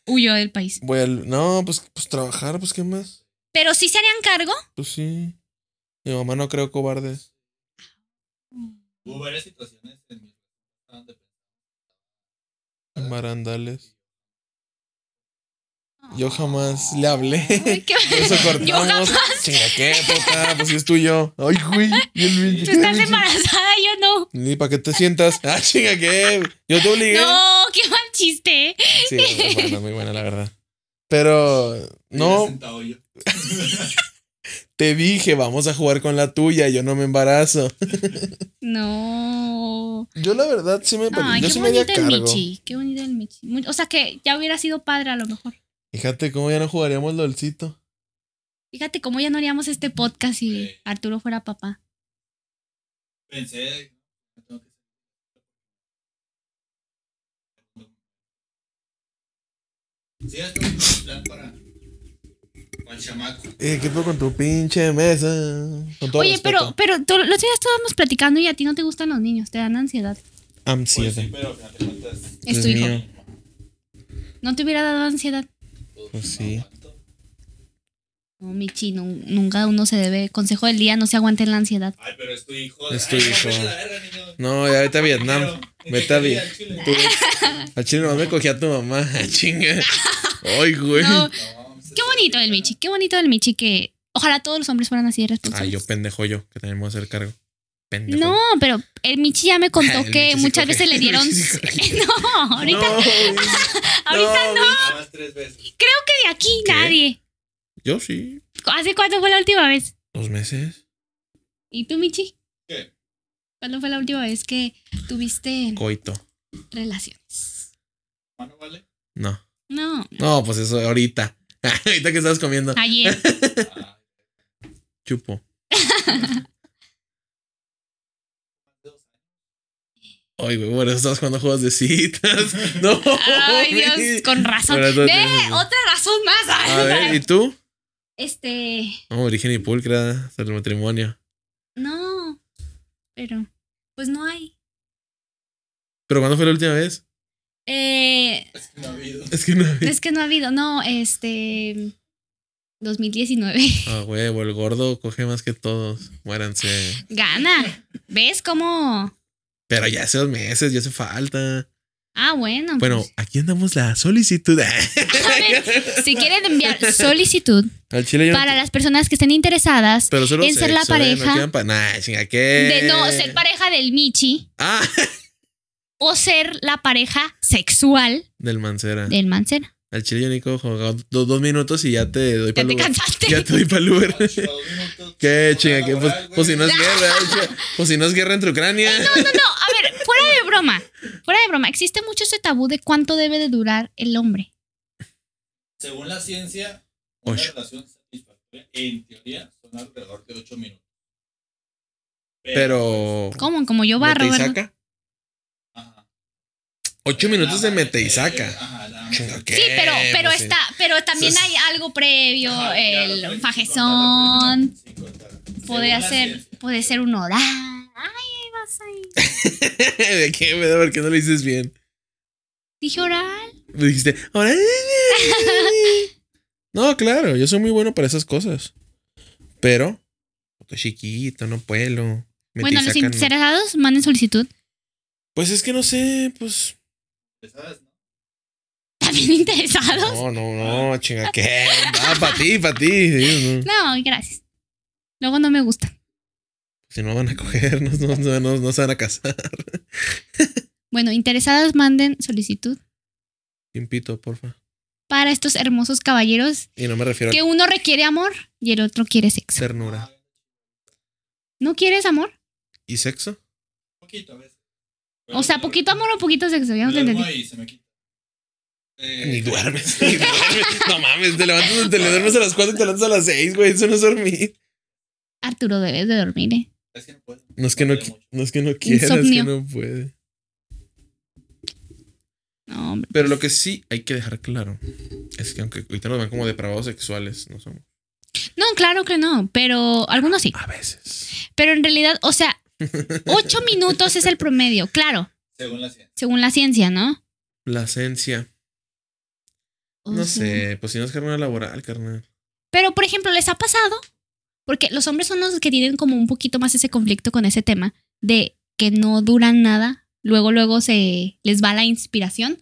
Huyó del país. Voy al. No, pues, pues trabajar, pues qué más. Pero sí se harían cargo. Pues sí. Mi mamá no creo cobarde. Hubo varias situaciones en mi barandales. Yo jamás le hablé. Ay, qué- [LAUGHS] Eso cortamos. Yo jamás. Chinga, ¿qué, puta? Pues si es tuyo. Ay, güey. Y el Tú estás embarazada, yo no. Ni para que te sientas. Ah, chinga, ¿qué? Yo te obligué. No, qué mal chiste. Sí, muy buena, muy buena, la verdad. Pero no, [LAUGHS] te dije, vamos a jugar con la tuya, yo no me embarazo. [LAUGHS] No. Yo la verdad sí me, Ay, yo qué sí me bonito el cargo. Michi. Qué bonito el Michi. O sea que ya hubiera sido padre a lo mejor. Fíjate cómo ya no jugaríamos LOLcito. Fíjate cómo ya no haríamos este podcast si Sí. Arturo fuera papá. Pensé, no tengo que Sí, esto es un plan para, para el chamaco. Eh, ¿qué fue con tu pinche mesa? Con todo Oye, pero, respeto. pero tú- los días estábamos platicando y a ti no te gustan los niños, te dan ansiedad. Pues Ansiedad. sí, pero. Es tu hijo. mío. ¿No te hubiera dado ansiedad? Pues sí. No, Michi, nu- nunca uno se debe. Consejo del día, no se aguante la ansiedad. Ay, pero es tu hijo. Es tu Ay, hijo. No. No, ya vete a Vietnam. Vete a Vietnam. Al chile nomás me cogía a tu mamá. [LAUGHS] Chinga. Ay, güey. No, No, qué bonito el Michi, qué bonito el Michi que ojalá todos los hombres fueran así de Ay, responsables. yo pendejo yo, que también me voy a hacer cargo. Pendejo. No, pero el Michi ya me [LAUGHS] contó El que Michi muchas veces le dieron. [LAUGHS] No, ahorita, [LAUGHS] No, ahorita No, güey. Nada más tres veces. creo que de aquí ¿Qué? nadie. Yo sí. ¿Hace cuánto fue la última vez? Dos meses. ¿Y tú, Michi? ¿Qué? ¿Cuándo fue la última vez que tuviste Coito. relaciones? ¿Mano vale? No. No, No, pues eso ahorita. ahorita que estás comiendo. ayer. Ah, Chupo. dos años. Ay, güey, eso estás jugando juegos de citas. [LAUGHS] No. Ay. Dios, con razón. Ve, tienes- otra razón más. A [LAUGHS] ver, ¿y tú? Este, No, origen y pulcra, hasta el matrimonio. no, pero, pues no hay. ¿Pero cuándo fue la última vez? Eh, Es que no ha habido. Es que no. es que no ha habido, no, este, 2019. Ah, huevo, el gordo coge más que todos. Muéranse. Gana. ¿Ves cómo? Pero ya hace dos meses, ya hace falta. Ah, bueno. Bueno, pues, aquí andamos la solicitud. [LAUGHS] a ver, si quieren enviar solicitud Al chile yo no- para las personas que estén interesadas pero solo en ser la ¿eh? pareja No quieran pa- Nah, chinga, ¿qué? de no ser pareja del Michi Ah, [LAUGHS] o ser la pareja sexual del Mancera. del Mancera. Al chile yo ni cojo dos, dos minutos y ya te doy Ya para te Uber. cansaste. Ya te doy para Uber. Ocho, dos minutos. [LAUGHS] ¿Qué chinga? ¿Qué? Pues, pues si no es guerra, pues si no es guerra entre Ucrania. No, no, no. A ver, fuera de broma. Fuera de broma. Existe mucho ese tabú de cuánto debe de durar el hombre. Según la ciencia, una Ocho. relación satisfactoria, en teoría, son alrededor de 8 minutos. Pero. ¿Cómo? Como yo barro, ¿Mete y ¿verdad? saca? Ajá. Ocho minutos de mete y eh, saca. Ajá, Chinga, ¿qué? Sí, pero, pero Pues sí. está, pero también Eso es- hay algo previo, Ajá, claro, el contar fajezón, podría ser, puede ser un oral. Ay, vas ahí. [LAUGHS] ¿De qué me da? ¿Por qué no lo dices bien? Dije oral. Me dijiste, ahora. [LAUGHS] No, claro, yo soy muy bueno para esas cosas. Pero, estoy chiquito, no puedo. Mete Bueno, los interesados manden solicitud. Pues es que no sé, pues. ¿Sabes, no? ¿También [LAUGHS] interesados? No, no, no, chinga, ¿qué? Ah, para ti, para ti. no. No, gracias. Luego no me gusta. Si no van a coger, no, no, no, no- no se van a casar. Bueno, interesados manden solicitud Un pito, porfa. para estos hermosos caballeros Y no me refiero que a uno requiere amor y el otro quiere sexo. ternura. ¿No quieres amor? ¿Y sexo? Poquito a veces. O sea, poquito amor o poquito sexo, ya no te entendí. y se me quita. Eh, Ni duermes, [LAUGHS] ni duermes. No mames, te levantas, te le duermes a las 4 y te levantas a las 6, güey. Eso no es dormir. Arturo, debes de dormir, ¿eh? Es que no puedo. No es que no, no, es que no quiera, es que no puede. No, hombre. Pero lo que sí hay que dejar claro es que aunque ahorita nos ven como depravados sexuales, no somos. No, claro que no, pero algunos sí. A veces. Pero en realidad, o sea, ocho [LAUGHS] minutos es el promedio, claro, Según la ciencia. según la ciencia, ¿no? La esencia. O No sea, sé, pues si no es carnal laboral, carnal. Pero, por ejemplo, ¿les ha pasado? Porque los hombres son los que tienen como un poquito más ese conflicto con ese tema de que no duran nada, luego, luego se les va la inspiración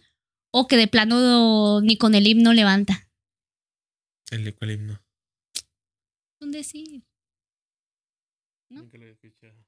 o que de plano ni con el himno levanta. El ecualipno. Un decir. ¿No? Nunca lo había escuchado. Bueno,